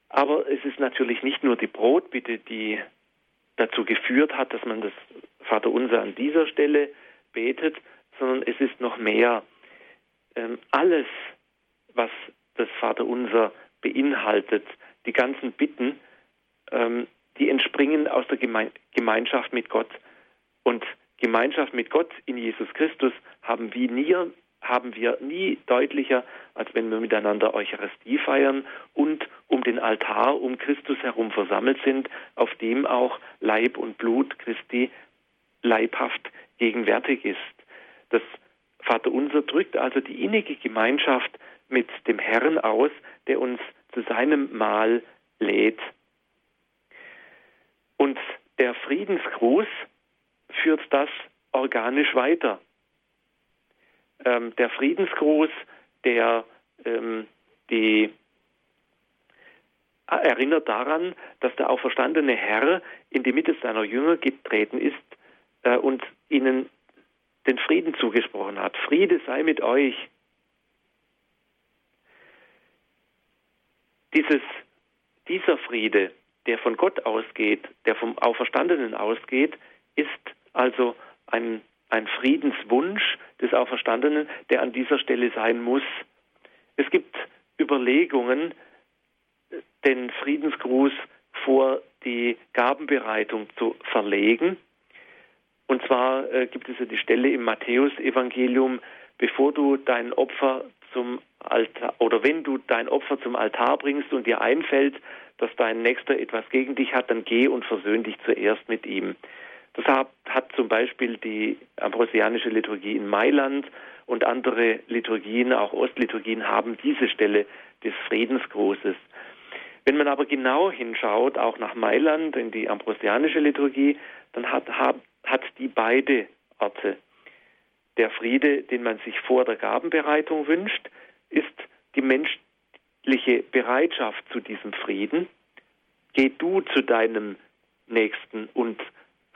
Aber es ist natürlich nicht nur die Brotbitte, die dazu geführt hat, dass man das Vaterunser an dieser Stelle betet, sondern es ist noch mehr. Ähm, alles, was das Vaterunser beinhaltet, die ganzen Bitten, ähm, die entspringen aus der Geme Gemeinschaft mit Gott. Und Gemeinschaft mit Gott in Jesus Christus haben wir nie, haben wir nie deutlicher, als wenn wir miteinander Eucharistie feiern und um den Altar um Christus herum versammelt sind, auf dem auch Leib und Blut Christi leibhaft gegenwärtig ist. Das Vaterunser drückt also die innige Gemeinschaft mit dem Herrn aus, der uns zu seinem Mahl lädt. Und der Friedensgruß führt das organisch weiter. Ähm, der Friedensgruß, der ähm, die erinnert daran, dass der auferstandene Herr in die Mitte seiner Jünger getreten ist äh, und ihnen den Frieden zugesprochen hat. Friede sei mit euch. Dieses, dieser Friede, der von Gott ausgeht, der vom Auferstandenen ausgeht, ist also ein, ein Friedenswunsch des Auferstandenen, der an dieser Stelle sein muss. Es gibt Überlegungen, den Friedensgruß vor die Gabenbereitung zu verlegen. Und zwar äh, gibt es ja die Stelle im Matthäusevangelium, bevor du dein Opfer zum Altar oder wenn du dein Opfer zum Altar bringst und dir einfällt, dass dein Nächster etwas gegen dich hat, dann geh und versöhn dich zuerst mit ihm. Das hat, hat zum Beispiel die ambrosianische Liturgie in Mailand und andere Liturgien, auch Ostliturgien, haben diese Stelle des Friedensgrußes. Wenn man aber genau hinschaut, auch nach Mailand in die ambrosianische Liturgie, dann hat, hat, hat die beide Orte. Der Friede, den man sich vor der Gabenbereitung wünscht, ist die menschliche Bereitschaft zu diesem Frieden. Geh du zu deinem Nächsten und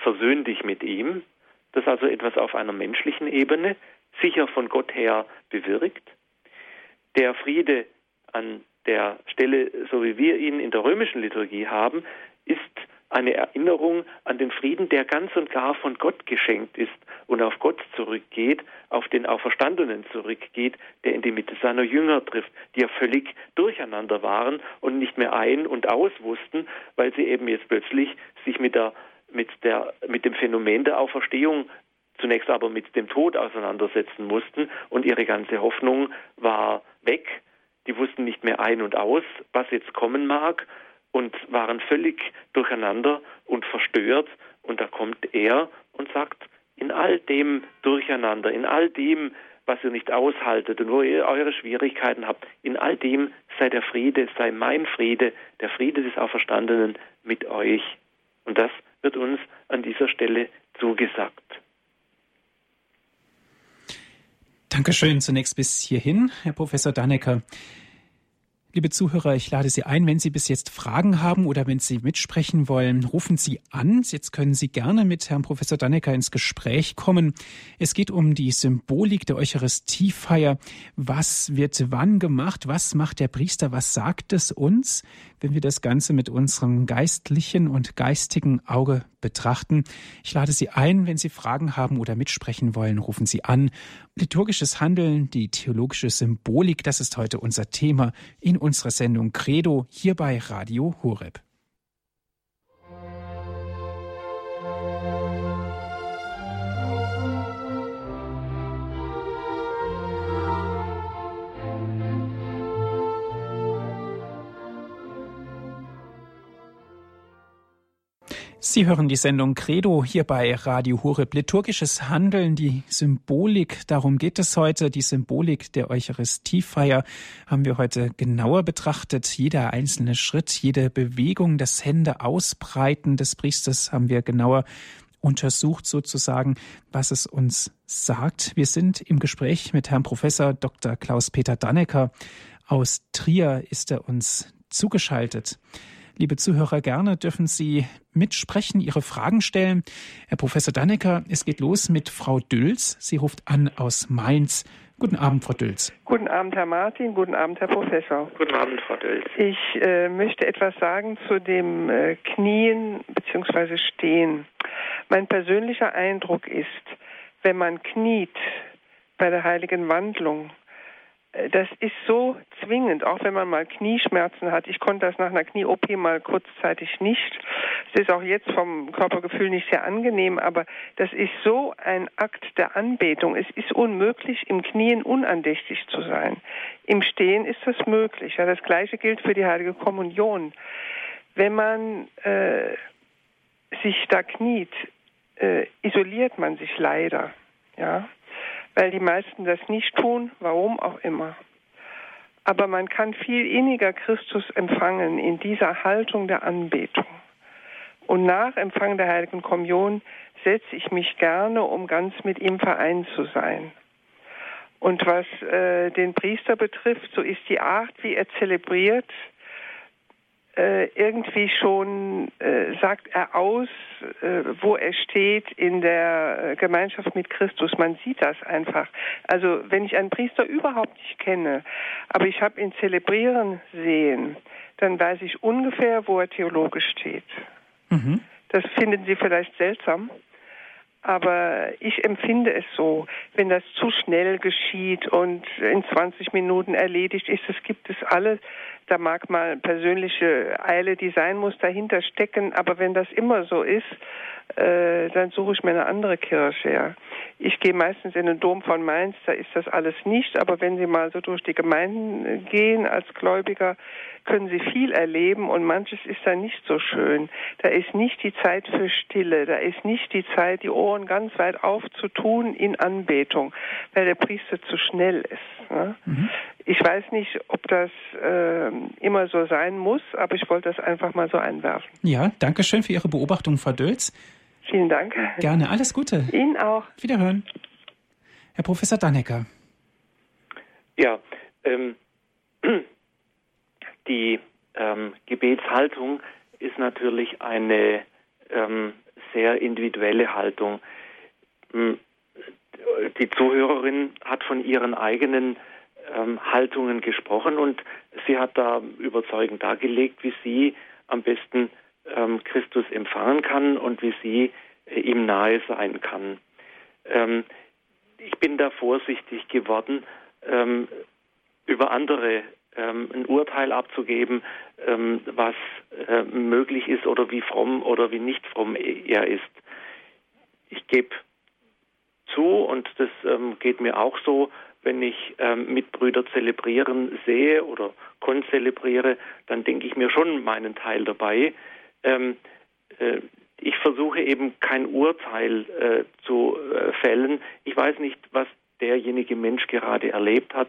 versöhn dich mit ihm. Das also etwas auf einer menschlichen Ebene, sicher von Gott her bewirkt. Der Friede an der Stelle, so wie wir ihn in der römischen Liturgie haben, ist eine Erinnerung an den Frieden, der ganz und gar von Gott geschenkt ist und auf Gott zurückgeht, auf den Auferstandenen zurückgeht, der in die Mitte seiner Jünger trifft, die ja völlig durcheinander waren und nicht mehr ein und aus wussten, weil sie eben jetzt plötzlich sich mit der mit der mit dem Phänomen der Auferstehung zunächst aber mit dem Tod auseinandersetzen mussten und ihre ganze Hoffnung war weg die wussten nicht mehr ein und aus, was jetzt kommen mag und waren völlig durcheinander und verstört. Und da kommt er und sagt, in all dem Durcheinander, in all dem, was ihr nicht aushaltet und wo ihr eure Schwierigkeiten habt, in all dem sei der Friede, sei mein Friede, der Friede des Auferstandenen mit euch. Und das wird uns an dieser Stelle zugesagt. Dankeschön zunächst bis hierhin, Herr Professor Dannecker. Liebe Zuhörer, ich lade Sie ein, wenn Sie bis jetzt Fragen haben oder wenn Sie mitsprechen wollen, rufen Sie an. Jetzt können Sie gerne mit Herrn Professor Dannecker ins Gespräch kommen. Es geht um die Symbolik der Eucharistiefeier. Was wird wann gemacht? Was macht der Priester? Was sagt es uns, wenn wir das Ganze mit unserem geistlichen und geistigen Auge betrachten? Ich lade Sie ein, wenn Sie Fragen haben oder mitsprechen wollen, rufen Sie an. Liturgisches Handeln, die theologische Symbolik, das ist heute unser Thema in unserer Sendung Credo hier bei Radio Horeb. Sie hören die Sendung Credo hier bei Radio Horeb. Liturgisches Handeln, die Symbolik, darum geht es heute. Die Symbolik der Eucharistiefeier haben wir heute genauer betrachtet. Jeder einzelne Schritt, jede Bewegung, das Hände ausbreiten des Priesters haben wir genauer untersucht sozusagen, was es uns sagt. Wir sind im Gespräch mit Herrn Professor Dr. Klaus-Peter Dannecker. Aus Trier ist er uns zugeschaltet. Liebe Zuhörer, gerne dürfen Sie mitsprechen, Ihre Fragen stellen. Herr Professor Dannecker, es geht los mit Frau Dülz. Sie ruft an aus Mainz. Guten Abend, Frau Dülz. Guten Abend, Herr Martin. Guten Abend, Herr Professor. Guten Abend, Frau Dülz. Ich äh, möchte etwas sagen zu dem äh, Knien bzw. Stehen. Mein persönlicher Eindruck ist, wenn man kniet bei der heiligen Wandlung, das ist so zwingend, auch wenn man mal Knieschmerzen hat. Ich konnte das nach einer Knie-OP mal kurzzeitig nicht. Es ist auch jetzt vom Körpergefühl nicht sehr angenehm, aber das ist so ein Akt der Anbetung. Es ist unmöglich, im Knien unandächtig zu sein. Im Stehen ist das möglich. Ja, das Gleiche gilt für die Heilige Kommunion. Wenn man äh, sich da kniet, äh, isoliert man sich leider. Ja, weil die meisten das nicht tun, warum auch immer. Aber man kann viel inniger Christus empfangen in dieser Haltung der Anbetung. Und nach Empfang der Heiligen Kommunion setze ich mich gerne, um ganz mit ihm vereint zu sein. Und was äh, den Priester betrifft, so ist die Art, wie er zelebriert, irgendwie schon äh, sagt er aus, äh, wo er steht in der äh, Gemeinschaft mit Christus. Man sieht das einfach. Also wenn ich einen Priester überhaupt nicht kenne, aber ich habe ihn zelebrieren sehen, dann weiß ich ungefähr, wo er theologisch steht. Mhm. Das finden Sie vielleicht seltsam. Aber ich empfinde es so, wenn das zu schnell geschieht und in 20 Minuten erledigt ist, es gibt es alles. Da mag mal persönliche Eile, die sein muss, dahinter stecken. Aber wenn das immer so ist, äh, dann suche ich mir eine andere Kirche. Ja. Ich gehe meistens in den Dom von Mainz, da ist das alles nicht. Aber wenn Sie mal so durch die Gemeinden gehen als Gläubiger, können Sie viel erleben und manches ist da nicht so schön. Da ist nicht die Zeit für Stille, da ist nicht die Zeit, die Ohren ganz weit aufzutun in Anbetung, weil der Priester zu schnell ist. Ne? Mhm. Ich weiß nicht, ob das äh, immer so sein muss, aber ich wollte das einfach mal so einwerfen. Ja, danke schön für Ihre Beobachtung, Frau Dölz. Vielen Dank. Gerne, alles Gute. Ihnen auch. Wiederhören. Herr Professor Dannecker. Ja, ähm, die ähm, Gebetshaltung ist natürlich eine ähm, sehr individuelle Haltung. Hm, die Zuhörerin hat von ihren eigenen ähm, Haltungen gesprochen und sie hat da überzeugend dargelegt, wie sie am besten ähm, Christus empfangen kann und wie sie äh, ihm nahe sein kann. Ähm, ich bin da vorsichtig geworden, ähm, über andere ähm, ein Urteil abzugeben, ähm, was äh, möglich ist oder wie fromm oder wie nicht fromm er ist. Ich gebe zu und das ähm, geht mir auch so, wenn ich ähm, Mitbrüder zelebrieren sehe oder konzelebriere, dann denke ich mir schon meinen Teil dabei. Ähm, äh, ich versuche eben kein Urteil äh, zu äh, fällen. Ich weiß nicht, was derjenige Mensch gerade erlebt hat,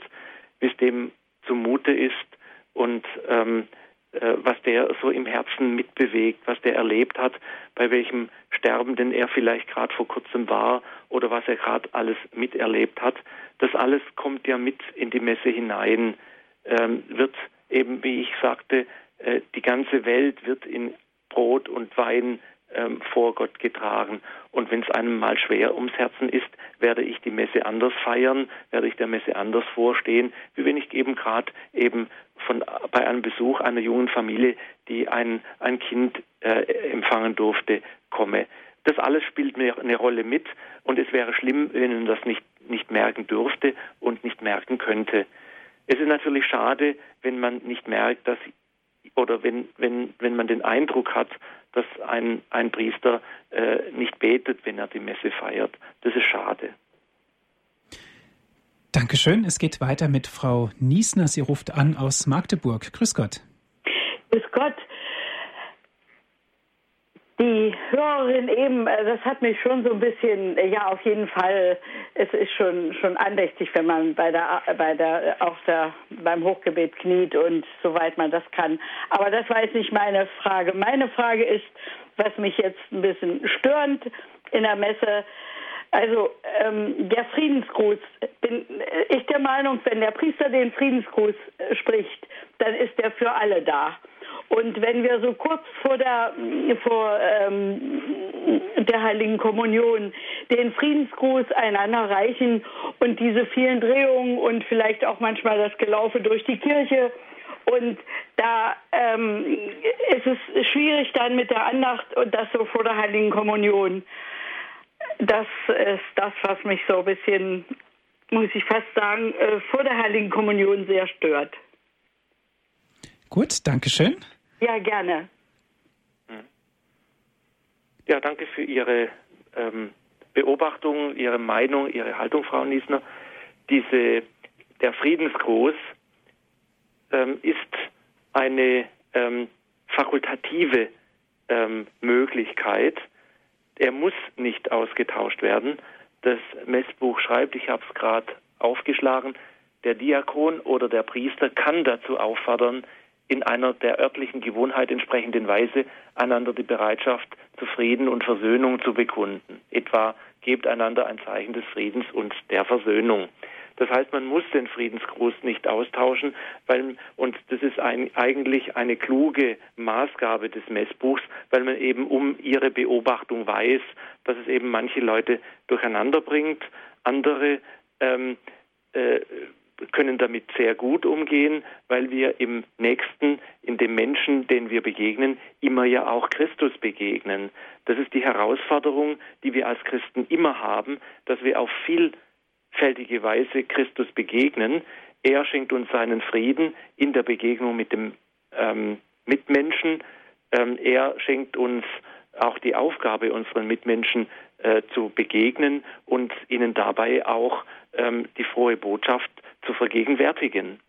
bis dem zumute ist und ähm, äh, was der so im Herzen mitbewegt, was der erlebt hat, bei welchem Sterbenden er vielleicht gerade vor kurzem war oder was er gerade alles miterlebt hat. Das alles kommt ja mit in die Messe hinein, ähm, wird eben, wie ich sagte, äh, die ganze Welt wird in Brot und Wein ähm, vor Gott getragen. Und wenn es einem mal schwer ums Herzen ist, werde ich die Messe anders feiern, werde ich der Messe anders vorstehen, wie wenn ich eben gerade eben von bei einem Besuch einer jungen Familie, die ein, ein Kind äh, empfangen durfte, komme. Das alles spielt mir eine Rolle mit und es wäre schlimm, wenn man das nicht, nicht merken dürfte und nicht merken könnte. Es ist natürlich schade, wenn man nicht merkt, dass oder wenn, wenn, wenn man den Eindruck hat, dass ein, ein Priester äh, nicht betet, wenn er die Messe feiert. Das ist schade. Dankeschön. Es geht weiter mit Frau Niesner. Sie ruft an aus Magdeburg. Grüß Gott. Grüß Gott. Die Hörerin eben, äh, das hat mich schon so ein bisschen, äh, ja, auf jeden Fall, es ist schon, schon andächtig, wenn man bei der, bei der, auch der, beim Hochgebet kniet und soweit man das kann. Aber das war jetzt nicht meine Frage. Meine Frage ist, was mich jetzt ein bisschen stört in der Messe, also ähm, der Friedensgruß, bin ich der Meinung, wenn der Priester den Friedensgruß äh, spricht, dann ist er für alle da. Und wenn wir so kurz vor der, vor, ähm, der Heiligen Kommunion den Friedensgruß einander reichen und diese vielen Drehungen und vielleicht auch manchmal das Gelaufe durch die Kirche, und da ähm, ist es schwierig dann mit der Andacht und das so vor der Heiligen Kommunion. Das ist das, was mich so ein bisschen, muss ich fast sagen, äh, vor der Heiligen Kommunion sehr stört. Gut, danke schön. Ja, gerne. Ja, danke für Ihre ähm, Beobachtung, Ihre Meinung, Ihre Haltung, Frau Niesner. Diese, der Friedensgruß ähm, ist eine ähm, fakultative ähm, Möglichkeit. Er muss nicht ausgetauscht werden. Das Messbuch schreibt, ich habe es gerade aufgeschlagen, der Diakon oder der Priester kann dazu auffordern, in einer der örtlichen Gewohnheit entsprechenden Weise einander die Bereitschaft zu Frieden und Versöhnung zu bekunden. Etwa gebt einander ein Zeichen des Friedens und der Versöhnung. Das heißt, man muss den Friedensgruß nicht austauschen, weil, und das ist ein, eigentlich eine kluge Maßgabe des Messbuchs, weil man eben um ihre Beobachtung weiß, dass es eben manche Leute durcheinander bringt, andere ähm, äh, können damit sehr gut umgehen, weil wir im Nächsten, in dem Menschen, den wir begegnen, immer ja auch Christus begegnen. Das ist die Herausforderung, die wir als Christen immer haben, dass wir auf vielfältige Weise Christus begegnen. Er schenkt uns seinen Frieden in der Begegnung mit dem ähm, Mitmenschen. Ähm, er schenkt uns auch die Aufgabe, unseren Mitmenschen äh, zu begegnen und ihnen dabei auch ähm, die frohe Botschaft zu vergegenwärtigen.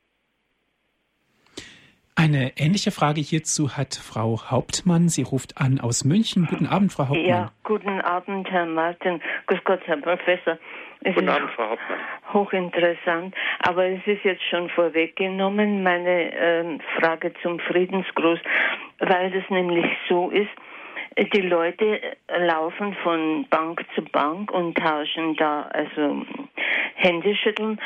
Eine ähnliche Frage hierzu hat Frau Hauptmann. Sie ruft an aus München. Guten Abend, Frau Hauptmann. Ja, guten Abend, Herr Martin. Grüß Gott, Herr Professor. Es guten Abend, Frau Hauptmann. Hochinteressant. Aber es ist jetzt schon vorweggenommen, meine äh, Frage zum Friedensgruß, weil es nämlich so ist, die Leute laufen von Bank zu Bank und tauschen da also Hände schütteln,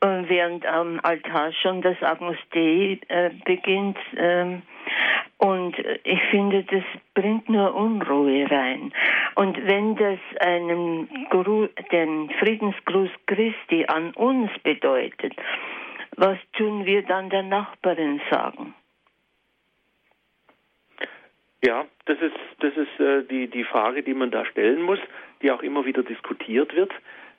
während am Altar schon das Agnus Dei äh, beginnt. Ähm, und ich finde, das bringt nur Unruhe rein. Und wenn das einen Gru den Friedensgruß Christi an uns bedeutet, was tun wir dann der Nachbarin sagen? Ja, das ist, das ist äh, die, die Frage, die man da stellen muss, die auch immer wieder diskutiert wird.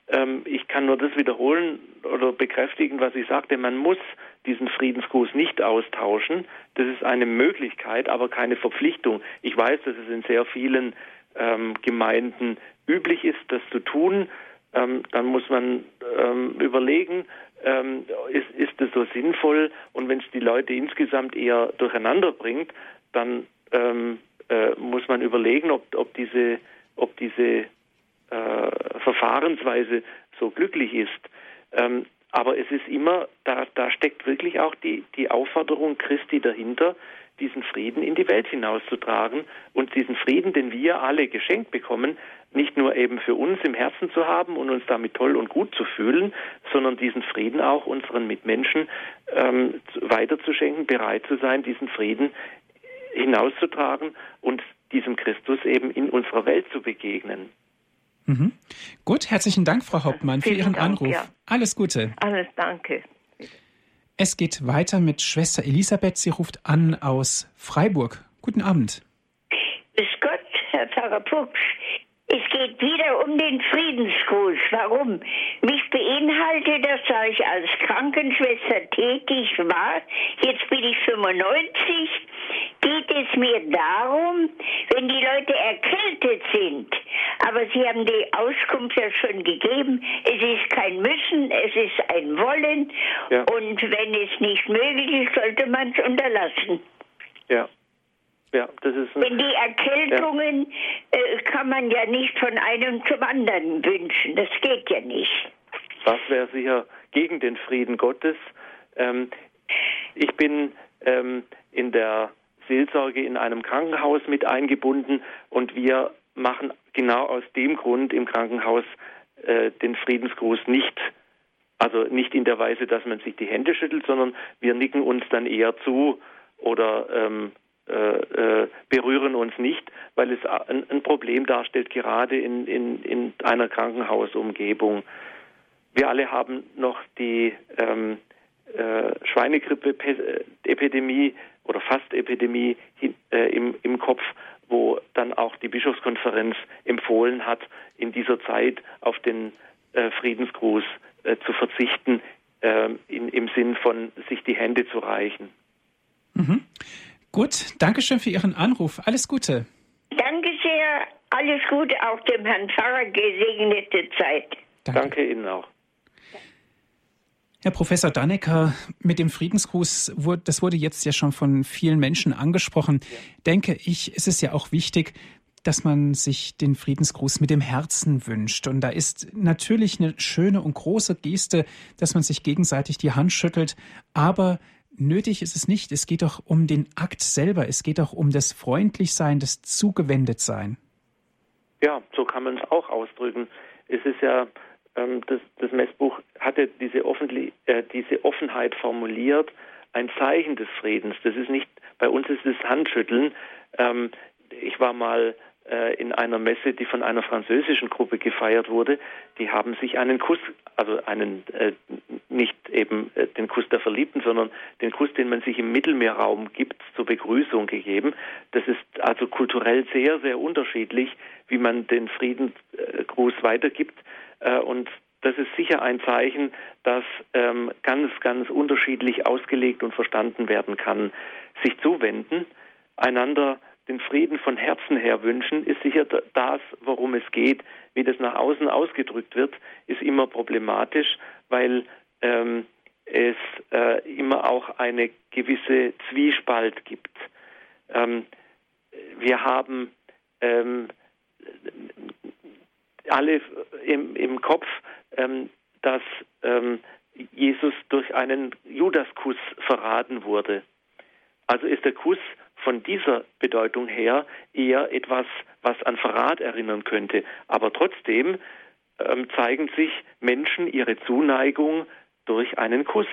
Ähm, ich kann nur das wiederholen oder bekräftigen, was ich sagte. Man muss diesen Friedensgruß nicht austauschen. Das ist eine Möglichkeit, aber keine Verpflichtung. Ich weiß, dass es in sehr vielen ähm, Gemeinden üblich ist, das zu tun. Ähm, dann muss man ähm, überlegen, ähm, ist, ist das so sinnvoll? Und wenn es die Leute insgesamt eher durcheinander bringt, dann ähm, äh, muss man überlegen, ob, ob diese, ob diese äh, Verfahrensweise so glücklich ist. Ähm, aber es ist immer, da, da steckt wirklich auch die, die Aufforderung Christi dahinter, diesen Frieden in die Welt hinauszutragen und diesen Frieden, den wir alle geschenkt bekommen, nicht nur eben für uns im Herzen zu haben und uns damit toll und gut zu fühlen, sondern diesen Frieden auch unseren Mitmenschen ähm, weiterzuschenken, bereit zu sein, diesen Frieden hinauszutragen und diesem Christus eben in unserer Welt zu begegnen. Mhm. Gut, herzlichen Dank, Frau Hauptmann, für Ihren Dank, Anruf. Ja. Alles Gute. Alles Danke. Es geht weiter mit Schwester Elisabeth. Sie ruft an aus Freiburg. Guten Abend. Bis Gott, Herr Pfarrer Fuchs. Es geht wieder um den Friedensgruß. Warum? Mich beinhaltet das, da ich als Krankenschwester tätig war, jetzt bin ich 95, geht es mir darum, wenn die Leute erkältet sind, aber Sie haben die Auskunft ja schon gegeben, es ist kein Müssen, es ist ein Wollen Ja. und wenn es nicht möglich ist, sollte man es unterlassen. Ja. Ja, das ist Denn die Erkältungen äh, kann man ja nicht von einem zum anderen wünschen. Das geht ja nicht. das wäre sicher gegen den Frieden Gottes. Ähm, ich bin ähm, in der Seelsorge in einem Krankenhaus mit eingebunden und wir machen genau aus dem Grund im Krankenhaus äh, den Friedensgruß nicht. Also nicht in der Weise, dass man sich die Hände schüttelt, sondern wir nicken uns dann eher zu oder ähm, äh, äh, berühren uns nicht, weil es ein, Problem darstellt, gerade in, in, in einer Krankenhausumgebung. Wir alle haben noch die ähm, äh, Schweinegrippe-Epidemie oder Fast-Epidemie hin- äh, im, im Kopf, wo dann auch die Bischofskonferenz empfohlen hat, in dieser Zeit auf den äh, Friedensgruß äh, zu verzichten, äh, in, im Sinn von sich die Hände zu reichen. Mhm. Gut, Dankeschön für Ihren Anruf. Alles Gute. Danke sehr. Alles Gute, auch dem Herrn Pfarrer gesegnete Zeit. Danke. Danke Ihnen auch. Herr Professor Dannecker, mit dem Friedensgruß, wurde, das wurde jetzt ja schon von vielen Menschen angesprochen. Denke ich, ist es ja auch wichtig, dass man sich den Friedensgruß mit dem Herzen wünscht. Und da ist natürlich eine schöne und große Geste, dass man sich gegenseitig die Hand schüttelt. Aber nötig ist es nicht. Es geht doch um den Akt selber. Es geht doch um das Freundlichsein, das Zugewendetsein. Ja, so kann man es auch ausdrücken. Es ist ja, ähm, das, das Messbuch hatte diese, äh, diese Offenheit formuliert, ein Zeichen des Friedens. Das ist nicht, bei uns ist es Handschütteln. Ähm, ich war mal äh, in einer Messe, die von einer französischen Gruppe gefeiert wurde. Die haben sich einen Kuss, also einen äh, nicht eben äh, den Kuss der Verliebten, sondern den Kuss, den man sich im Mittelmeerraum gibt, zur Begrüßung gegeben. Das ist also kulturell sehr, sehr unterschiedlich, wie man den Friedensgruß weitergibt. Äh, und das ist sicher ein Zeichen, das ähm, ganz, ganz unterschiedlich ausgelegt und verstanden werden kann. Sich zuwenden, einander den Frieden von Herzen her wünschen, ist sicher das, worum es geht. Wie das nach außen ausgedrückt wird, ist immer problematisch, weil ähm, es äh, immer auch eine gewisse Zwiespalt gibt. Ähm, wir haben ähm, alle im, im Kopf, ähm, dass ähm, Jesus durch einen Judaskuss verraten wurde. Also ist der Kuss von dieser Bedeutung her eher etwas, was an Verrat erinnern könnte. Aber trotzdem ähm, zeigen sich Menschen ihre Zuneigung durch einen Kuss.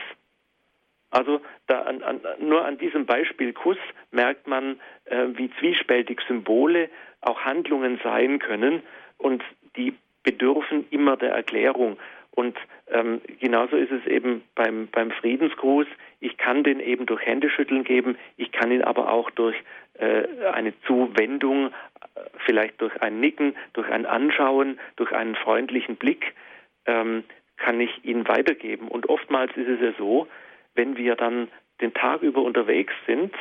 Also an, an, nur an diesem Beispiel Kuss merkt man, äh, wie zwiespältig Symbole auch Handlungen sein können und die bedürfen immer der Erklärung. Und ähm, genauso ist es eben beim, beim Friedensgruß. Ich kann den eben durch Händeschütteln geben, ich kann ihn aber auch durch äh, eine Zuwendung, äh, vielleicht durch ein Nicken, durch ein Anschauen, durch einen freundlichen Blick, ähm, kann ich ihn weitergeben. Und oftmals ist es ja so, wenn wir dann den Tag über unterwegs sind,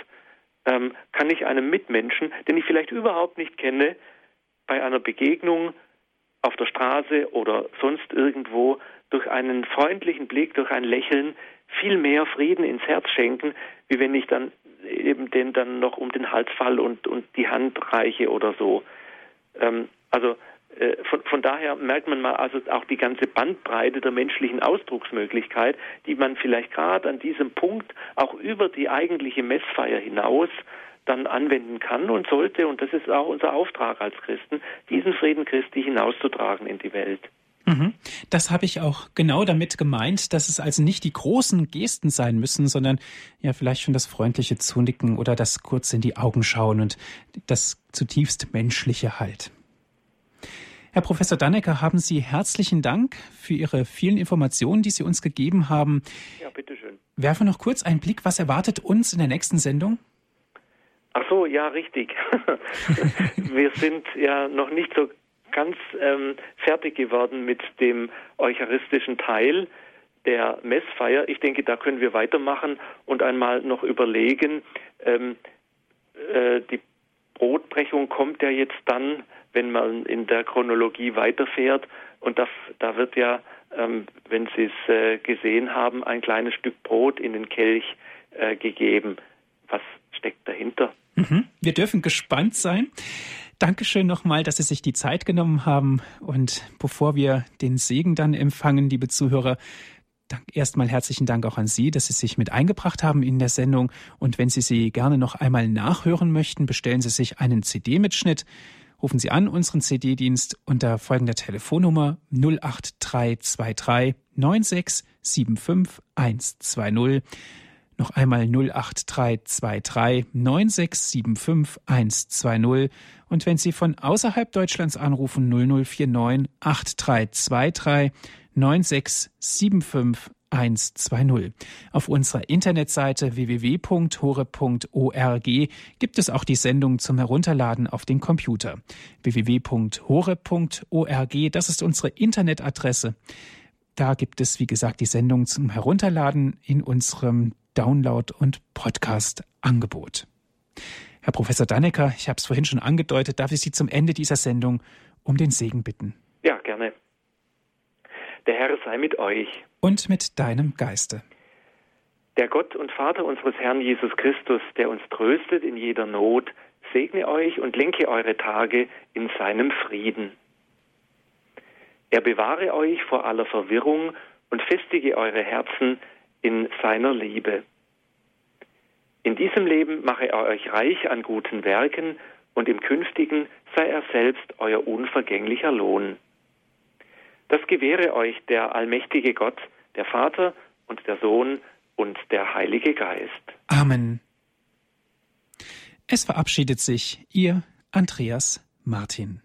ähm, kann ich einem Mitmenschen, den ich vielleicht überhaupt nicht kenne, bei einer Begegnung auf der Straße oder sonst irgendwo durch einen freundlichen Blick, durch ein Lächeln viel mehr Frieden ins Herz schenken, wie wenn ich dann eben den dann noch um den Hals fall und, und die Hand reiche oder so. Ähm, also äh, von, von, daher merkt man mal also auch die ganze Bandbreite der menschlichen Ausdrucksmöglichkeit, die man vielleicht gerade an diesem Punkt auch über die eigentliche Messfeier hinaus dann anwenden kann und sollte, und das ist auch unser Auftrag als Christen, diesen Frieden Christi hinauszutragen in die Welt. Mhm. Das habe ich auch genau damit gemeint, dass es also nicht die großen Gesten sein müssen, sondern ja vielleicht schon das freundliche Zunicken oder das kurz in die Augen schauen und das zutiefst menschliche Halt. Herr Professor Dannecker, haben Sie herzlichen Dank für Ihre vielen Informationen, die Sie uns gegeben haben. Ja, bitteschön. Werfe noch kurz einen Blick, was erwartet uns in der nächsten Sendung? Ach so, ja, richtig. Wir sind ja noch nicht so ganz ähm, fertig geworden mit dem eucharistischen Teil der Messfeier. Ich denke, da können wir weitermachen und einmal noch überlegen. Ähm, äh, die Brotbrechung kommt ja jetzt dann, wenn man in der Chronologie weiterfährt. Und da, da wird ja, ähm, wenn Sie es äh, gesehen haben, ein kleines Stück Brot in den Kelch äh, gegeben. Was steckt dahinter? Mhm. Wir dürfen gespannt sein. Dankeschön nochmal, dass Sie sich die Zeit genommen haben. Und bevor wir den Segen dann empfangen, liebe Zuhörer, erstmal herzlichen Dank auch an Sie, dass Sie sich mit eingebracht haben in der Sendung. Und wenn Sie sie gerne noch einmal nachhören möchten, bestellen Sie sich einen CD-Mitschnitt. Rufen Sie an unseren CD-Dienst unter folgender Telefonnummer 08323 9675 120. Noch einmal 08323 9675 120 und wenn Sie von außerhalb Deutschlands anrufen 0049 8323 9675 120. Auf unserer Internetseite www.hore.org gibt es auch die Sendung zum Herunterladen auf den Computer. www.hore.org, das ist unsere Internetadresse. Da gibt es, wie gesagt, die Sendung zum Herunterladen in unserem Download- und Podcast-Angebot. Herr Professor Dannecker, ich habe es vorhin schon angedeutet, darf ich Sie zum Ende dieser Sendung um den Segen bitten. Ja, gerne. Der Herr sei mit euch. Und mit deinem Geiste. Der Gott und Vater unseres Herrn Jesus Christus, der uns tröstet in jeder Not, segne euch und lenke eure Tage in seinem Frieden. Er bewahre euch vor aller Verwirrung und festige eure Herzen in seiner Liebe. In diesem Leben mache er euch reich an guten Werken und im künftigen sei er selbst euer unvergänglicher Lohn. Das gewähre euch der allmächtige Gott, der Vater und der Sohn und der Heilige Geist. Amen. Es verabschiedet sich Ihr Andreas Martin.